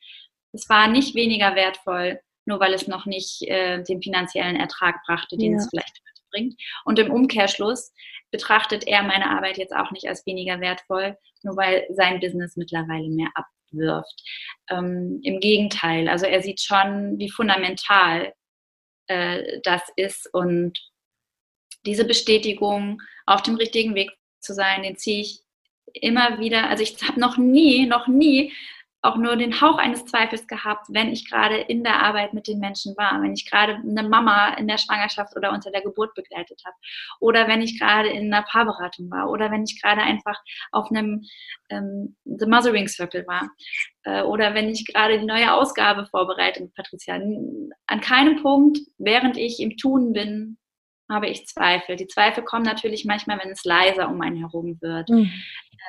es war nicht weniger wertvoll, nur weil es noch nicht äh, den finanziellen Ertrag brachte, den ja. es vielleicht bringt. Und im Umkehrschluss betrachtet er meine Arbeit jetzt auch nicht als weniger wertvoll, nur weil sein Business mittlerweile mehr abwirft. Ähm, Im Gegenteil, also er sieht schon, wie fundamental äh, das ist und diese Bestätigung, auf dem richtigen Weg zu sein, den ziehe ich immer wieder, also ich habe noch nie, noch nie auch nur den Hauch eines Zweifels gehabt, wenn ich gerade in der Arbeit mit den Menschen war, wenn ich gerade eine Mama in der Schwangerschaft oder unter der Geburt begleitet habe oder wenn ich gerade in einer Paarberatung war oder wenn ich gerade einfach auf einem ähm, The Mothering Circle war äh, oder wenn ich gerade die neue Ausgabe vorbereite mit Patricia. An keinem Punkt, während ich im Tun bin, habe ich Zweifel. Die Zweifel kommen natürlich manchmal, wenn es leiser um einen herum wird. Mhm.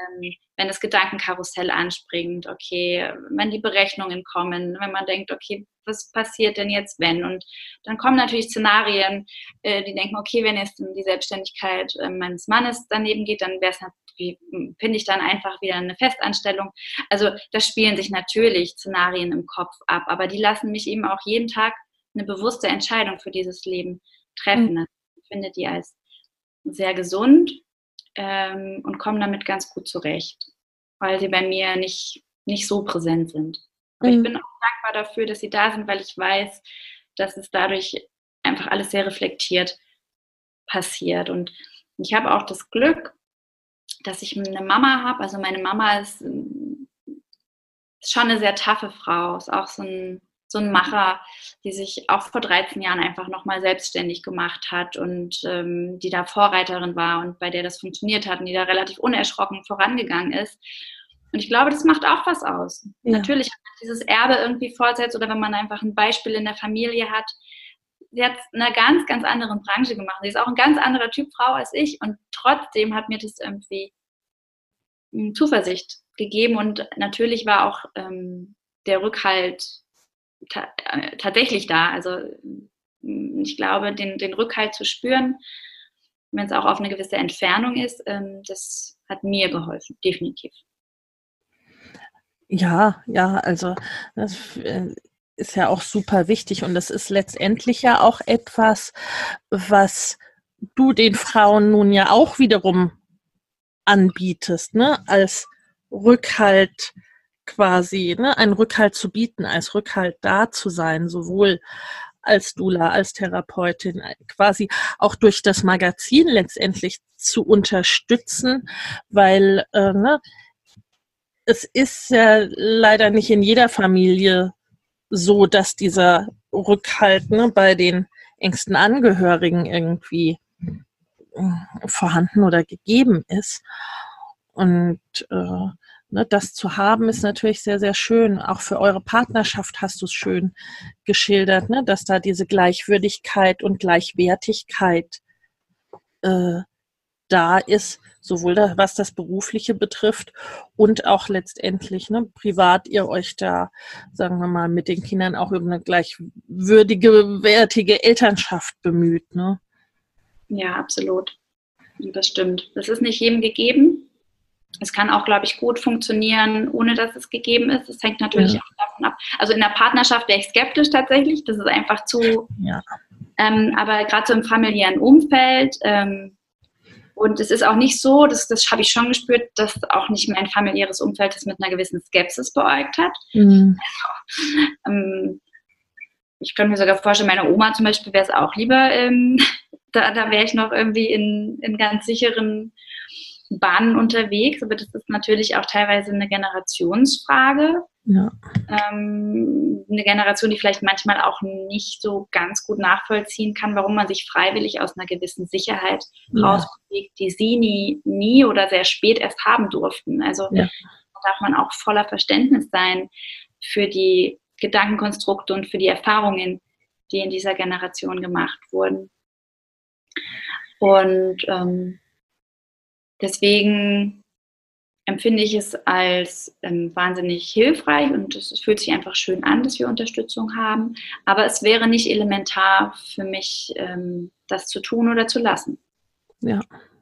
Ähm, wenn das Gedankenkarussell anspringt, okay, wenn die Berechnungen kommen, wenn man denkt, okay, was passiert denn jetzt, wenn? Und dann kommen natürlich Szenarien, äh, die denken, okay, wenn jetzt die Selbstständigkeit äh, meines Mannes daneben geht, dann wäre es natürlich, finde ich dann einfach wieder eine Festanstellung. Also da spielen sich natürlich Szenarien im Kopf ab, aber die lassen mich eben auch jeden Tag eine bewusste Entscheidung für dieses Leben treffen. Mhm finde die als sehr gesund ähm, und komme damit ganz gut zurecht, weil sie bei mir nicht, nicht so präsent sind. Aber mhm. ich bin auch dankbar dafür, dass sie da sind, weil ich weiß, dass es dadurch einfach alles sehr reflektiert passiert. Und ich habe auch das Glück, dass ich eine Mama habe. Also meine Mama ist, ist schon eine sehr taffe Frau, ist auch so ein so ein Macher, die sich auch vor 13 Jahren einfach nochmal selbstständig gemacht hat und ähm, die da Vorreiterin war und bei der das funktioniert hat und die da relativ unerschrocken vorangegangen ist. Und ich glaube, das macht auch was aus. Ja. Natürlich, wenn man dieses Erbe irgendwie fortsetzt oder wenn man einfach ein Beispiel in der Familie hat, sie hat in einer ganz, ganz anderen Branche gemacht. Sie ist auch ein ganz anderer Typ Frau als ich und trotzdem hat mir das irgendwie hm, Zuversicht gegeben und natürlich war auch ähm, der Rückhalt ta äh, tatsächlich da. Also mm, ich glaube, den, den Rückhalt zu spüren, wenn es auch auf eine gewisse Entfernung ist, ähm, das hat mir geholfen, definitiv. Ja, ja, also das äh, ist ja auch super wichtig und das ist letztendlich ja auch etwas, was du den Frauen nun ja auch wiederum anbietest, ne, als Rückhalt quasi, ne, einen Rückhalt zu bieten, als Rückhalt da zu sein, sowohl als Dula, als Therapeutin, quasi auch durch das Magazin letztendlich zu unterstützen, weil äh, ne, es ist ja leider nicht in jeder Familie so, dass dieser Rückhalt ne, bei den engsten Angehörigen irgendwie äh, vorhanden oder gegeben ist. Und äh, Ne, das zu haben ist natürlich sehr, sehr schön. Auch für eure Partnerschaft hast du es schön geschildert, ne, dass da diese Gleichwürdigkeit und Gleichwertigkeit äh, da ist, sowohl da, was das Berufliche betrifft und auch letztendlich ne, privat ihr euch da, sagen wir mal, mit den Kindern auch über eine gleichwürdige, wertige Elternschaft bemüht. Ne? Ja, absolut. Das stimmt. Das ist nicht jedem gegeben. Es kann auch, glaube ich, gut funktionieren, ohne dass es gegeben ist. Es hängt natürlich ja. auch davon ab. Also in der Partnerschaft wäre ich skeptisch tatsächlich. Das ist einfach zu. Ja. Ähm, aber gerade so im familiären Umfeld. Ähm, und es ist auch nicht so, das, das habe ich schon gespürt, dass auch nicht mein familiäres Umfeld das mit einer gewissen Skepsis beäugt hat. Mhm. Also, ähm, ich könnte mir sogar vorstellen, meine Oma zum Beispiel wäre es auch lieber, ähm, da, da wäre ich noch irgendwie in, in ganz sicheren Bahnen unterwegs, aber das ist natürlich auch teilweise eine Generationsfrage. Ja. Ähm, eine Generation, die vielleicht manchmal auch nicht so ganz gut nachvollziehen kann, warum man sich freiwillig aus einer gewissen Sicherheit ja. rausbewegt, die sie nie, nie oder sehr spät erst haben durften. Also ja. darf man auch voller Verständnis sein für die Gedankenkonstrukte und für die Erfahrungen, die in dieser Generation gemacht wurden. Und ähm, Deswegen empfinde ich es als ähm, wahnsinnig hilfreich und es fühlt sich einfach schön an, dass wir Unterstützung haben. Aber es wäre nicht elementar für mich, ähm, das zu tun oder zu lassen. Ja,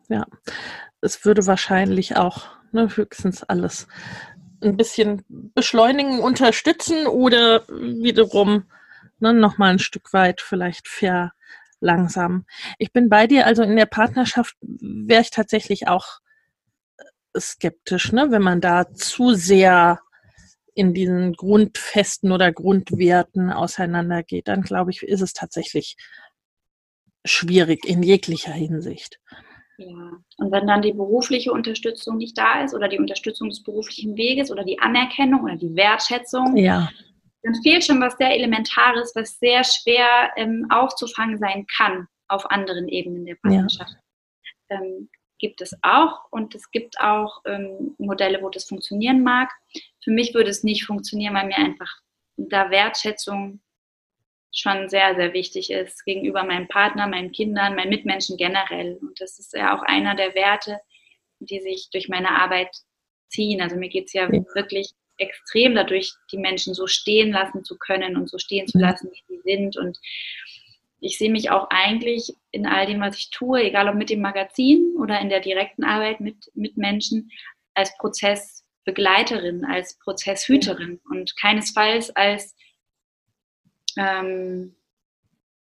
ja. Es würde wahrscheinlich auch ne, höchstens alles ein bisschen beschleunigen, unterstützen oder wiederum ne, nochmal ein Stück weit vielleicht fair langsam. Ich bin bei dir, also in der Partnerschaft wäre ich tatsächlich auch äh, skeptisch, ne? wenn man da zu sehr in diesen Grundfesten oder Grundwerten auseinandergeht, dann glaube ich, ist es tatsächlich schwierig in jeglicher Hinsicht. Ja, und wenn dann die berufliche Unterstützung nicht da ist oder die Unterstützung des beruflichen Weges oder die Anerkennung oder die Wertschätzung, ja. Dann fehlt schon was sehr Elementares, was sehr schwer ähm, aufzufangen sein kann auf anderen Ebenen der Partnerschaft. Ja. Ähm, gibt es auch und es gibt auch ähm, Modelle, wo das funktionieren mag. Für mich würde es nicht funktionieren, weil mir einfach da Wertschätzung schon sehr, sehr wichtig ist gegenüber meinem Partner, meinen Kindern, meinen Mitmenschen generell. Und das ist ja auch einer der Werte, die sich durch meine Arbeit ziehen. Also mir geht es ja, ja, wirklich extrem dadurch, die Menschen so stehen lassen zu können und so stehen zu lassen, wie sie sind. Und ich sehe mich auch eigentlich in all dem, was ich tue, egal ob mit dem Magazin oder in der direkten Arbeit mit, mit Menschen, als Prozessbegleiterin, als Prozesshüterin und keinesfalls als ähm,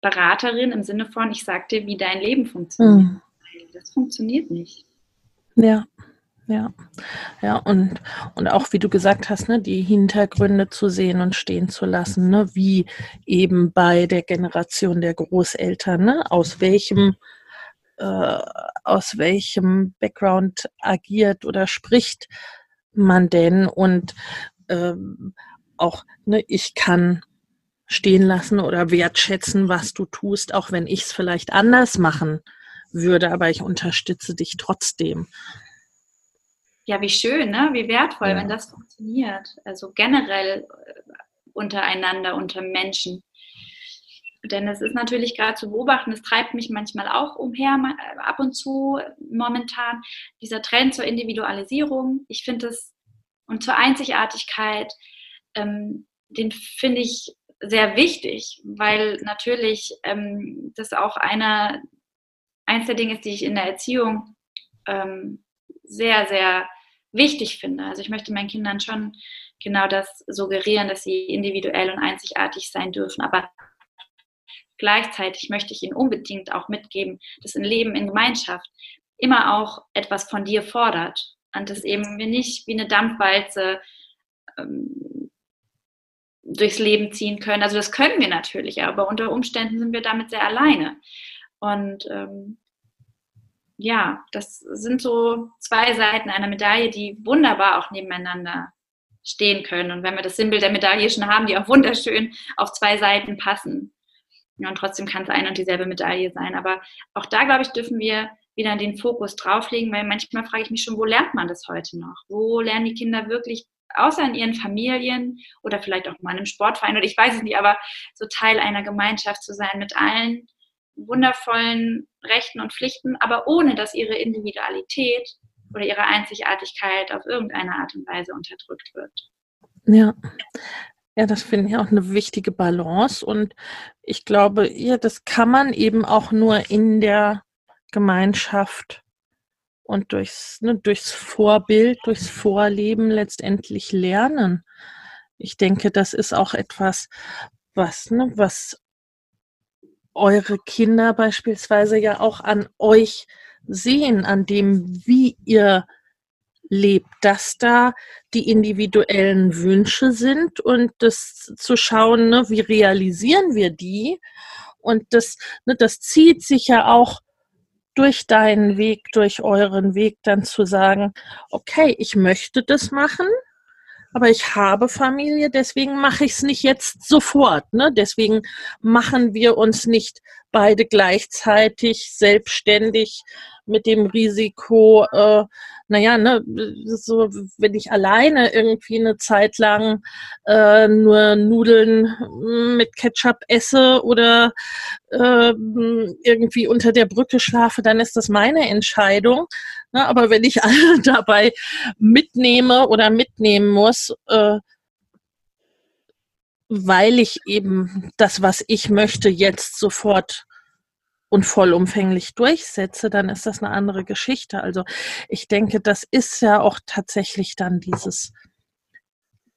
Beraterin im Sinne von, ich sag dir, wie dein Leben funktioniert. Mhm. Das funktioniert nicht. Ja, ja, ja, und, und auch wie du gesagt hast, ne, die Hintergründe zu sehen und stehen zu lassen, ne, wie eben bei der Generation der Großeltern, ne, aus welchem, äh, aus welchem Background agiert oder spricht man denn und ähm, auch, ne, ich kann stehen lassen oder wertschätzen, was du tust, auch wenn ich es vielleicht anders machen würde, aber ich unterstütze dich trotzdem. Ja, wie schön, ne? wie wertvoll, ja. wenn das funktioniert. Also generell äh, untereinander, unter Menschen. Denn es ist natürlich gerade zu beobachten, es treibt mich manchmal auch umher, äh, ab und zu momentan, dieser Trend zur Individualisierung. Ich finde es und zur Einzigartigkeit, ähm, den finde ich sehr wichtig, weil natürlich ähm, das auch einer, eins der Dinge ist, die ich in der Erziehung ähm, sehr, sehr wichtig finde. Also ich möchte meinen Kindern schon genau das suggerieren, dass sie individuell und einzigartig sein dürfen, aber gleichzeitig möchte ich ihnen unbedingt auch mitgeben, dass ein Leben in Gemeinschaft immer auch etwas von dir fordert und dass eben wir nicht wie eine Dampfwalze ähm, durchs Leben ziehen können. Also das können wir natürlich, aber unter Umständen sind wir damit sehr alleine. Und ähm, ja, das sind so zwei Seiten einer Medaille, die wunderbar auch nebeneinander stehen können. Und wenn wir das Symbol der Medaille schon haben, die auch wunderschön auf zwei Seiten passen. Und trotzdem kann es eine und dieselbe Medaille sein. Aber auch da, glaube ich, dürfen wir wieder den Fokus drauflegen, weil manchmal frage ich mich schon, wo lernt man das heute noch? Wo lernen die Kinder wirklich außer in ihren Familien oder vielleicht auch mal in einem Sportverein oder ich weiß es nicht, aber so Teil einer Gemeinschaft zu sein mit allen wundervollen Rechten und Pflichten, aber ohne dass ihre Individualität oder ihre Einzigartigkeit auf irgendeine Art und Weise unterdrückt wird. Ja. Ja, das finde ich auch eine wichtige Balance und ich glaube, ja, das kann man eben auch nur in der Gemeinschaft und durchs, ne, durchs Vorbild, durchs Vorleben letztendlich lernen. Ich denke, das ist auch etwas, was, ne, was eure Kinder beispielsweise ja auch an euch sehen, an dem, wie ihr lebt, dass da die individuellen Wünsche sind und das zu schauen, ne, wie realisieren wir die. Und das, ne, das zieht sich ja auch durch deinen Weg, durch euren Weg dann zu sagen, okay, ich möchte das machen, aber ich habe Familie, deswegen mache ich es nicht jetzt sofort. Ne? Deswegen machen wir uns nicht beide gleichzeitig selbstständig mit dem Risiko, äh, naja, ne, so wenn ich alleine irgendwie eine Zeit lang äh, nur Nudeln mit Ketchup esse oder äh, irgendwie unter der Brücke schlafe, dann ist das meine Entscheidung. Ne, aber wenn ich alle dabei mitnehme oder mitnehmen muss, äh, weil ich eben das, was ich möchte, jetzt sofort und vollumfänglich durchsetze, dann ist das eine andere Geschichte. Also ich denke, das ist ja auch tatsächlich dann dieses,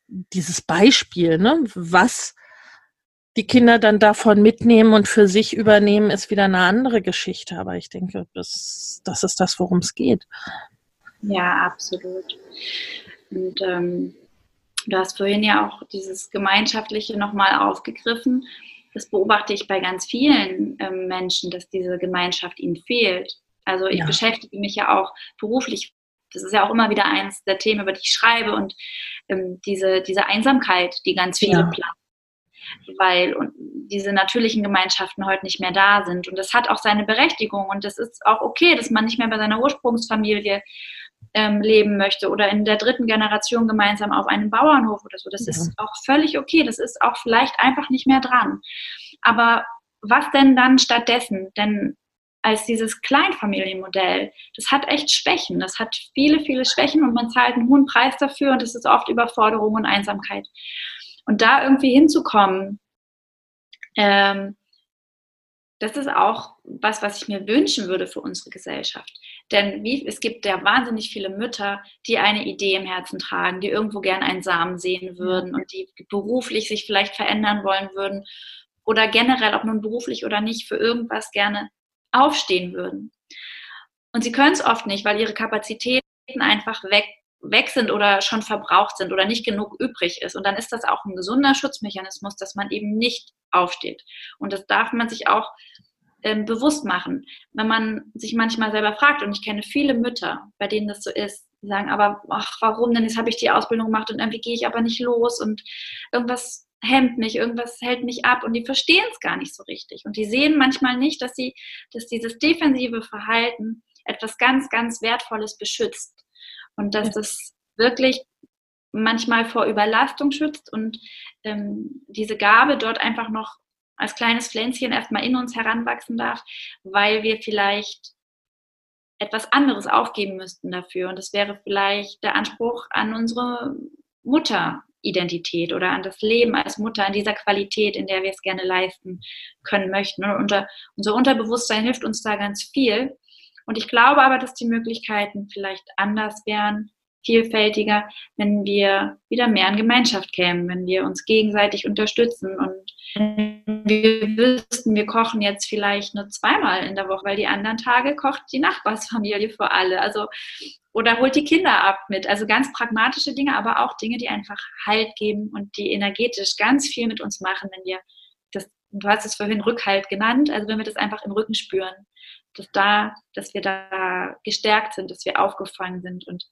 dieses Beispiel, ne? was die Kinder dann davon mitnehmen und für sich übernehmen, ist wieder eine andere Geschichte. Aber ich denke, das, das ist das, worum es geht. Ja, absolut. Und ähm, du hast vorhin ja auch dieses Gemeinschaftliche nochmal aufgegriffen das beobachte ich bei ganz vielen ähm, Menschen, dass diese Gemeinschaft ihnen fehlt. Also ich ja. beschäftige mich ja auch beruflich. Das ist ja auch immer wieder eins der Themen, über die ich schreibe und ähm, diese, diese Einsamkeit, die ganz viele ja. planen weil diese natürlichen Gemeinschaften heute nicht mehr da sind. Und das hat auch seine Berechtigung und das ist auch okay, dass man nicht mehr bei seiner Ursprungsfamilie ähm, leben möchte oder in der dritten Generation gemeinsam auf einem Bauernhof oder so. Das ja. ist auch völlig okay. Das ist auch vielleicht einfach nicht mehr dran. Aber was denn dann stattdessen? Denn als dieses Kleinfamilienmodell, das hat echt Schwächen. Das hat viele, viele Schwächen und man zahlt einen hohen Preis dafür und es ist oft Überforderung und Einsamkeit. Und da irgendwie hinzukommen, ähm, das ist auch was, was ich mir wünschen würde für unsere Gesellschaft. Denn wie, es gibt ja wahnsinnig viele Mütter, die eine Idee im Herzen tragen, die irgendwo gern einen Samen sehen würden und die beruflich sich vielleicht verändern wollen würden oder generell, ob nun beruflich oder nicht, für irgendwas gerne aufstehen würden. Und sie können es oft nicht, weil ihre Kapazitäten einfach weg weg sind oder schon verbraucht sind oder nicht genug übrig ist. Und dann ist das auch ein gesunder Schutzmechanismus, dass man eben nicht aufsteht. Und das darf man sich auch ähm, bewusst machen. Wenn man sich manchmal selber fragt, und ich kenne viele Mütter, bei denen das so ist, die sagen, aber ach, warum denn? Jetzt habe ich die Ausbildung gemacht und irgendwie gehe ich aber nicht los und irgendwas hemmt mich, irgendwas hält mich ab und die verstehen es gar nicht so richtig. Und die sehen manchmal nicht, dass sie, dass dieses defensive Verhalten etwas ganz, ganz Wertvolles beschützt. Und dass das wirklich manchmal vor Überlastung schützt und ähm, diese Gabe dort einfach noch als kleines Pflänzchen erstmal in uns heranwachsen darf, weil wir vielleicht etwas anderes aufgeben müssten dafür. Und das wäre vielleicht der Anspruch an unsere Mutteridentität oder an das Leben als Mutter, an dieser Qualität, in der wir es gerne leisten können möchten. Und unser, unser Unterbewusstsein hilft uns da ganz viel. Und ich glaube aber, dass die Möglichkeiten vielleicht anders wären, vielfältiger, wenn wir wieder mehr in Gemeinschaft kämen, wenn wir uns gegenseitig unterstützen und wir wüssten, wir kochen jetzt vielleicht nur zweimal in der Woche, weil die anderen Tage kocht die Nachbarsfamilie für alle. Also oder holt die Kinder ab mit. Also ganz pragmatische Dinge, aber auch Dinge, die einfach Halt geben und die energetisch ganz viel mit uns machen, wenn wir das, du hast es vorhin Rückhalt genannt, also wenn wir das einfach im Rücken spüren, dass da, dass wir da gestärkt sind, dass wir aufgefangen sind und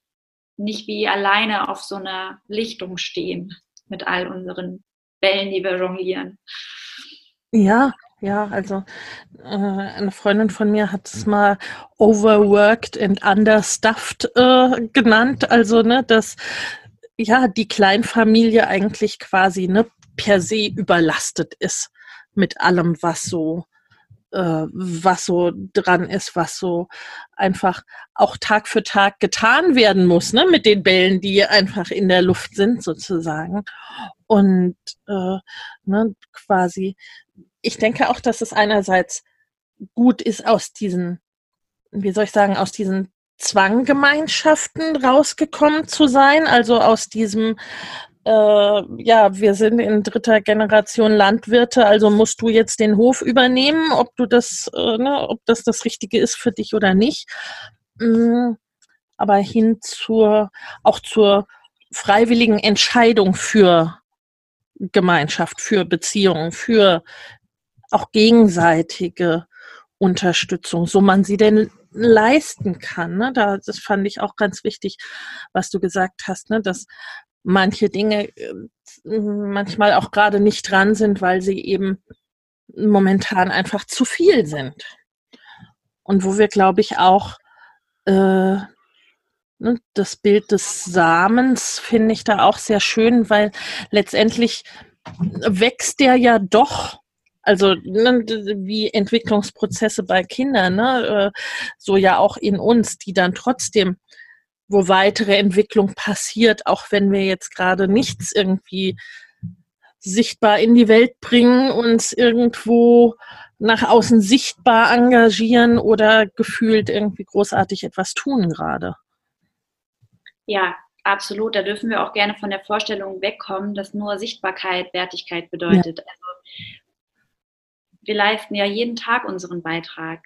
nicht wie alleine auf so einer Lichtung stehen mit all unseren Wellen, die wir jonglieren. Ja, ja, also äh, eine Freundin von mir hat es mal overworked and understuffed äh, genannt. Also, ne, dass ja die Kleinfamilie eigentlich quasi ne, per se überlastet ist mit allem, was so was so dran ist, was so einfach auch Tag für Tag getan werden muss, ne, mit den Bällen, die einfach in der Luft sind, sozusagen. Und äh, ne, quasi, ich denke auch, dass es einerseits gut ist, aus diesen, wie soll ich sagen, aus diesen Zwanggemeinschaften rausgekommen zu sein, also aus diesem äh, ja, wir sind in dritter Generation Landwirte, also musst du jetzt den Hof übernehmen, ob du das, äh, ne, ob das das Richtige ist für dich oder nicht. Mhm. Aber hin zur, auch zur freiwilligen Entscheidung für Gemeinschaft, für Beziehungen, für auch gegenseitige Unterstützung, so man sie denn leisten kann. Ne? Da, das fand ich auch ganz wichtig, was du gesagt hast, ne? dass manche Dinge äh, manchmal auch gerade nicht dran sind, weil sie eben momentan einfach zu viel sind. Und wo wir, glaube ich, auch äh, ne, das Bild des Samens finde ich da auch sehr schön, weil letztendlich wächst der ja doch also ne, wie Entwicklungsprozesse bei Kindern, ne, äh, so ja auch in uns, die dann trotzdem wo weitere Entwicklung passiert, auch wenn wir jetzt gerade nichts irgendwie sichtbar in die Welt bringen, uns irgendwo nach außen sichtbar engagieren oder gefühlt irgendwie großartig etwas tun gerade. Ja, absolut. Da dürfen wir auch gerne von der Vorstellung wegkommen, dass nur Sichtbarkeit Wertigkeit bedeutet. Ja. Also wir leisten ja jeden Tag unseren Beitrag.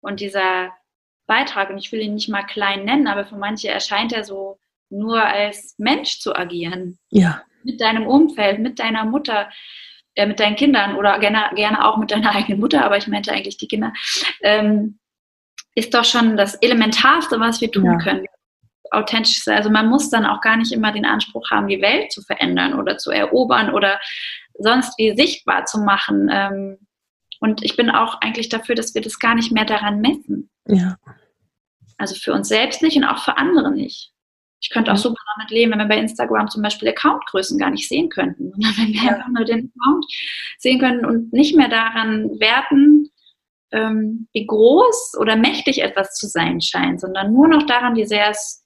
Und dieser Beitrag, und ich will ihn nicht mal klein nennen, aber für manche erscheint er so nur als Mensch zu agieren. Ja. Mit deinem Umfeld, mit deiner Mutter, äh, mit deinen Kindern oder gerne, gerne auch mit deiner eigenen Mutter, aber ich meinte eigentlich die Kinder. Ähm, ist doch schon das Elementarste, was wir tun ja. können. Authentisch sein. Also man muss dann auch gar nicht immer den Anspruch haben, die Welt zu verändern oder zu erobern oder sonst wie sichtbar zu machen. Ähm, und ich bin auch eigentlich dafür, dass wir das gar nicht mehr daran messen. Ja. Also für uns selbst nicht und auch für andere nicht. Ich könnte auch super damit leben, wenn wir bei Instagram zum Beispiel Accountgrößen gar nicht sehen könnten, sondern wenn wir einfach nur den Account sehen können und nicht mehr daran werten, ähm, wie groß oder mächtig etwas zu sein scheint, sondern nur noch daran, wie sehr es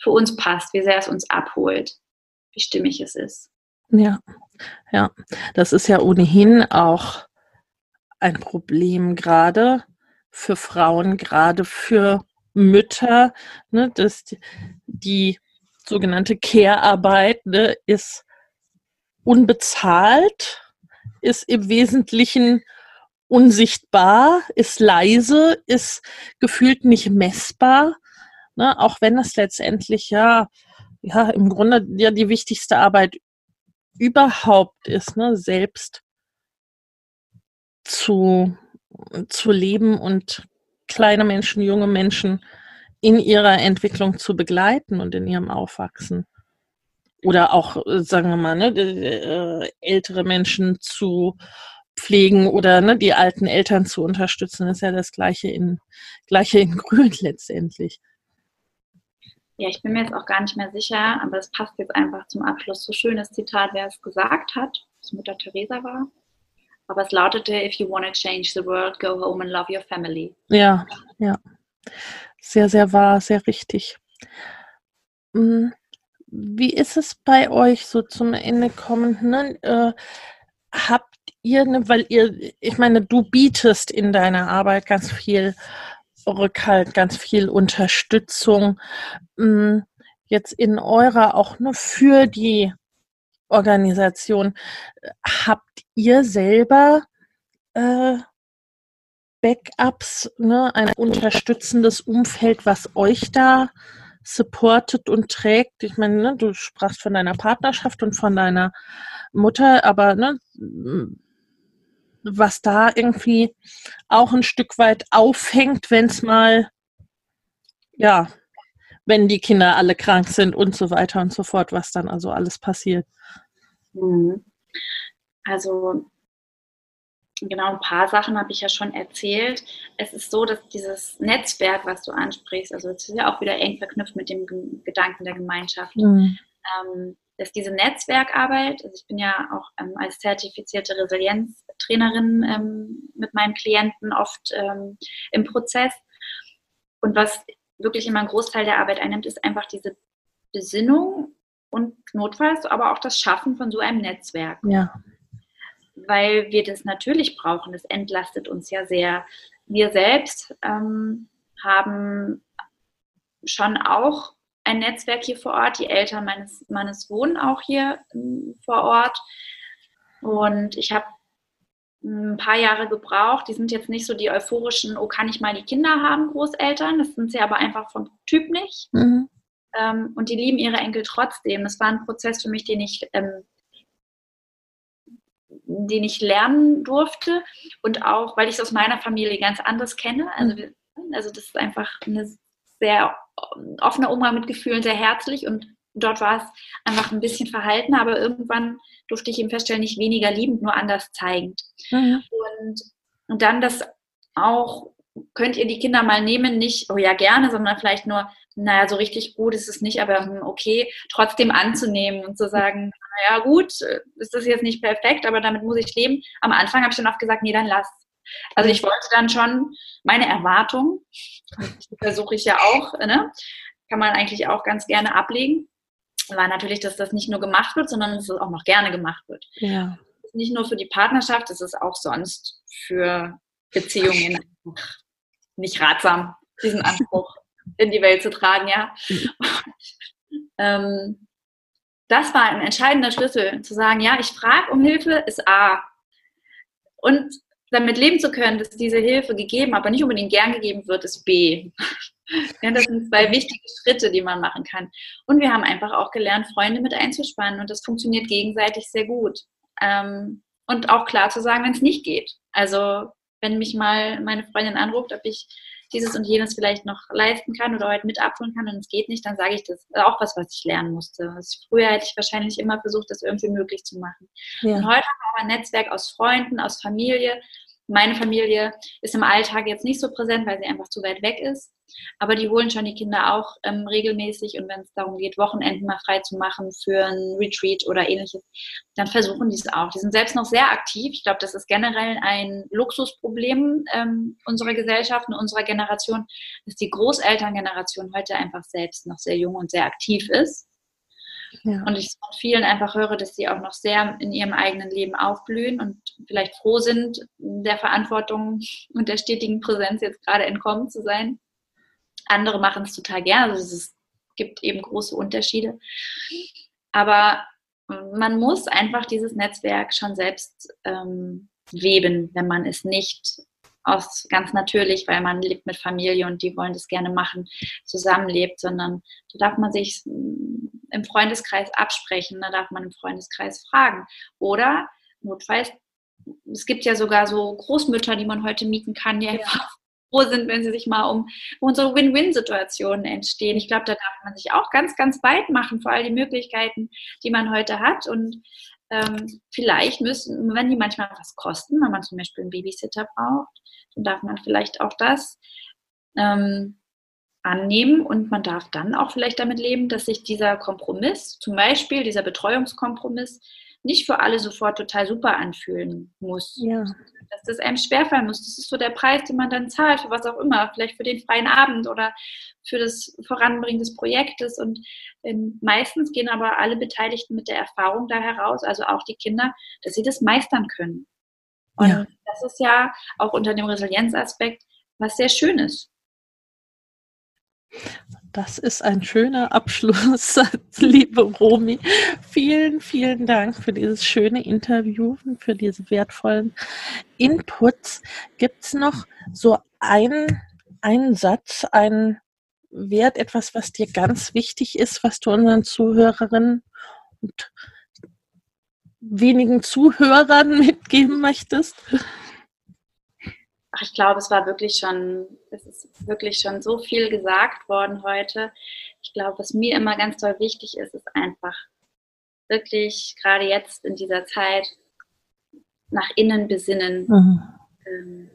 für uns passt, wie sehr es uns abholt, wie stimmig es ist. Ja, ja, das ist ja ohnehin auch ein Problem, gerade für Frauen, gerade für Mütter, ne, dass die, die sogenannte Care-Arbeit ne, ist unbezahlt, ist im Wesentlichen unsichtbar, ist leise, ist gefühlt nicht messbar, ne, auch wenn es letztendlich ja, ja im Grunde ja die wichtigste Arbeit überhaupt ist, ne, selbst zu, zu leben und kleine Menschen, junge Menschen in ihrer Entwicklung zu begleiten und in ihrem Aufwachsen. Oder auch, äh, sagen wir mal, ne, äh, ältere Menschen zu pflegen oder ne, die alten Eltern zu unterstützen, ist ja das gleiche in, gleiche in Grün letztendlich. Ja, ich bin mir jetzt auch gar nicht mehr sicher, aber es passt jetzt einfach zum Abschluss. So schönes Zitat, wer es gesagt hat, was Mutter Teresa war. Aber es lautete, if you want to change the world, go home and love your family. Ja, ja. Sehr, sehr wahr, sehr richtig. Hm, wie ist es bei euch so zum Ende kommend? Ne? Äh, habt ihr, eine, weil ihr, ich meine, du bietest in deiner Arbeit ganz viel Rückhalt, ganz viel Unterstützung. Hm, jetzt in eurer auch nur für die Organisation. Habt ihr selber äh, Backups, ne, ein unterstützendes Umfeld, was euch da supportet und trägt? Ich meine, ne, du sprachst von deiner Partnerschaft und von deiner Mutter, aber ne, was da irgendwie auch ein Stück weit aufhängt, wenn es mal, ja, wenn die Kinder alle krank sind und so weiter und so fort, was dann also alles passiert. Mhm. Also genau ein paar Sachen habe ich ja schon erzählt. Es ist so, dass dieses Netzwerk, was du ansprichst, also es ist ja auch wieder eng verknüpft mit dem Gedanken der Gemeinschaft, mhm. ähm, dass diese Netzwerkarbeit, also ich bin ja auch ähm, als zertifizierte Resilienztrainerin ähm, mit meinen Klienten oft ähm, im Prozess. Und was wirklich immer einen Großteil der Arbeit einnimmt, ist einfach diese Besinnung und notfalls aber auch das Schaffen von so einem Netzwerk. Ja. Weil wir das natürlich brauchen. Es entlastet uns ja sehr. Wir selbst ähm, haben schon auch ein Netzwerk hier vor Ort. Die Eltern meines Mannes wohnen auch hier ähm, vor Ort. Und ich habe ein paar Jahre gebraucht. Die sind jetzt nicht so die euphorischen, oh, kann ich mal die Kinder haben, Großeltern. Das sind sie aber einfach vom Typ nicht. Mhm. Ähm, und die lieben ihre Enkel trotzdem. Das war ein Prozess für mich, den ich, ähm, den ich lernen durfte und auch, weil ich es aus meiner Familie ganz anders kenne. Also, also das ist einfach eine sehr offener Umgang mit Gefühlen, sehr herzlich und dort war es einfach ein bisschen verhalten, aber irgendwann durfte ich eben feststellen, nicht weniger liebend, nur anders zeigend. Mhm. Und, und dann das auch, könnt ihr die Kinder mal nehmen, nicht, oh ja, gerne, sondern vielleicht nur, naja, so richtig gut ist es nicht, aber hm, okay, trotzdem anzunehmen und zu sagen, naja, gut, ist das jetzt nicht perfekt, aber damit muss ich leben. Am Anfang habe ich dann auch gesagt, nee, dann lass. Also ich wollte dann schon meine Erwartung, versuche ich ja auch, ne? kann man eigentlich auch ganz gerne ablegen, war natürlich, dass das nicht nur gemacht wird, sondern dass es auch noch gerne gemacht wird. Ja. Nicht nur für die Partnerschaft, es ist auch sonst für Beziehungen nicht ratsam, diesen Anspruch in die Welt zu tragen, ja. ähm, das war ein entscheidender Schlüssel, zu sagen, ja, ich frage um Hilfe, ist A. Und damit leben zu können, dass diese Hilfe gegeben, aber nicht unbedingt gern gegeben wird, ist B. ja, das sind zwei wichtige Schritte, die man machen kann. Und wir haben einfach auch gelernt, Freunde mit einzuspannen und das funktioniert gegenseitig sehr gut. Ähm, und auch klar zu sagen, wenn es nicht geht. Also wenn mich mal meine Freundin anruft, ob ich dieses und jenes vielleicht noch leisten kann oder heute mit abholen kann und es geht nicht, dann sage ich das. Auch was, was ich lernen musste. Also früher hätte ich wahrscheinlich immer versucht, das irgendwie möglich zu machen. Ja. Und heute haben wir aber ein Netzwerk aus Freunden, aus Familie, meine Familie ist im Alltag jetzt nicht so präsent, weil sie einfach zu weit weg ist. Aber die holen schon die Kinder auch ähm, regelmäßig und wenn es darum geht, Wochenenden mal frei zu machen für ein Retreat oder ähnliches, dann versuchen die es auch. Die sind selbst noch sehr aktiv. Ich glaube, das ist generell ein Luxusproblem ähm, unserer Gesellschaft und unserer Generation, dass die Großelterngeneration heute einfach selbst noch sehr jung und sehr aktiv ist. Ja. Und ich von vielen einfach höre, dass sie auch noch sehr in ihrem eigenen Leben aufblühen und vielleicht froh sind, der Verantwortung und der stetigen Präsenz jetzt gerade entkommen zu sein. Andere machen es total gerne. Also es gibt eben große Unterschiede. Aber man muss einfach dieses Netzwerk schon selbst ähm, weben, wenn man es nicht aus ganz natürlich, weil man lebt mit Familie und die wollen das gerne machen, zusammenlebt, sondern da darf man sich im Freundeskreis absprechen, da darf man im Freundeskreis fragen. Oder notfalls, es gibt ja sogar so Großmütter, die man heute mieten kann, die ja. einfach froh sind, wenn sie sich mal um unsere Win-Win-Situationen entstehen. Ich glaube, da darf man sich auch ganz, ganz weit machen, vor all die Möglichkeiten, die man heute hat. Und ähm, vielleicht müssen, wenn die manchmal was kosten, wenn man zum Beispiel einen Babysitter braucht, dann darf man vielleicht auch das ähm, annehmen und man darf dann auch vielleicht damit leben, dass sich dieser Kompromiss, zum Beispiel dieser Betreuungskompromiss, nicht für alle sofort total super anfühlen muss. Ja. Dass das einem schwerfallen muss. Das ist so der Preis, den man dann zahlt, für was auch immer, vielleicht für den freien Abend oder für das Voranbringen des Projektes. Und ähm, meistens gehen aber alle Beteiligten mit der Erfahrung da heraus, also auch die Kinder, dass sie das meistern können. Und ja. das ist ja auch unter dem Resilienzaspekt was sehr Schönes. Das ist ein schöner Abschluss, liebe Romi. Vielen, vielen Dank für dieses schöne Interview und für diese wertvollen Inputs. Gibt es noch so einen, einen Satz, einen Wert, etwas, was dir ganz wichtig ist, was du unseren Zuhörerinnen und wenigen Zuhörern mitgeben möchtest? ach, ich glaube, es war wirklich schon, es ist wirklich schon so viel gesagt worden heute. Ich glaube, was mir immer ganz toll wichtig ist, ist einfach wirklich gerade jetzt in dieser Zeit nach innen besinnen. Mhm. Ähm,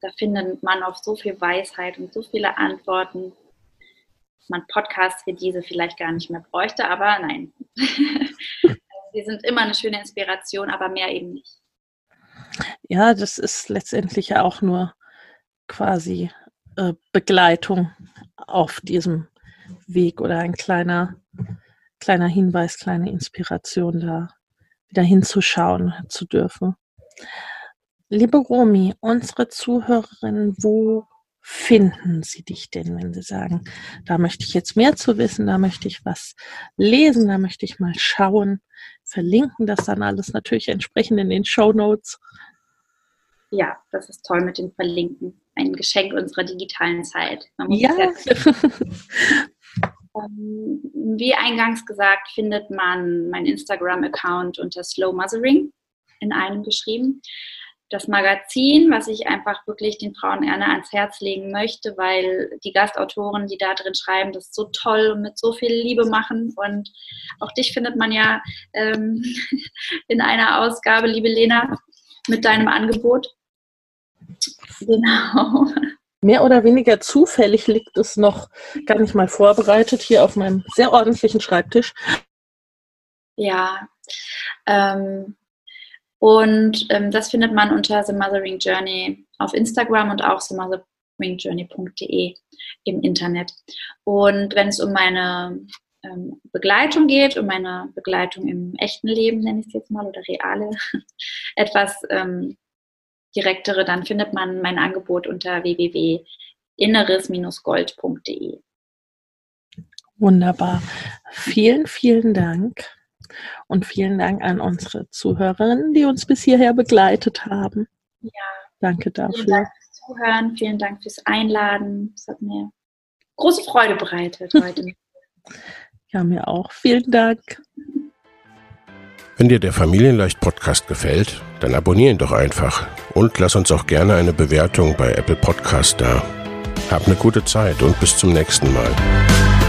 da findet man auf so viel Weisheit und so viele Antworten, dass man Podcasts wie diese vielleicht gar nicht mehr bräuchte, aber nein. Sie sind immer eine schöne Inspiration, aber mehr eben nicht. Ja, das ist letztendlich ja auch nur quasi äh, Begleitung auf diesem Weg oder ein kleiner, kleiner Hinweis, kleine Inspiration, da wieder hinzuschauen zu dürfen. Liebe Romi, unsere Zuhörerinnen, wo finden sie dich denn, wenn sie sagen, da möchte ich jetzt mehr zu wissen, da möchte ich was lesen, da möchte ich mal schauen, verlinken das dann alles natürlich entsprechend in den Show Notes ja, das ist toll mit dem Verlinken. Ein Geschenk unserer digitalen Zeit. ja. ähm, wie eingangs gesagt, findet man mein Instagram-Account unter Slow Mothering in einem geschrieben. Das Magazin, was ich einfach wirklich den Frauen gerne ans Herz legen möchte, weil die Gastautoren, die da drin schreiben, das so toll und mit so viel Liebe machen. Und auch dich findet man ja ähm, in einer Ausgabe, liebe Lena, mit deinem Angebot. Genau. Mehr oder weniger zufällig liegt es noch gar nicht mal vorbereitet hier auf meinem sehr ordentlichen Schreibtisch. Ja. Ähm, und ähm, das findet man unter The Mothering Journey auf Instagram und auch themotheringjourney.de im Internet. Und wenn es um meine ähm, Begleitung geht, um meine Begleitung im echten Leben, nenne ich es jetzt mal, oder reale, etwas ähm, direktere, dann findet man mein Angebot unter www.inneres-gold.de. Wunderbar. Vielen, vielen Dank. Und vielen Dank an unsere Zuhörerinnen, die uns bis hierher begleitet haben. Ja. Danke dafür. Vielen Dank fürs Zuhören, vielen Dank fürs Einladen. Es hat mir große Freude bereitet heute. ja, mir auch. Vielen Dank. Wenn dir der Familienleicht Podcast gefällt, dann abonniere ihn doch einfach und lass uns auch gerne eine Bewertung bei Apple Podcast da. Hab eine gute Zeit und bis zum nächsten Mal.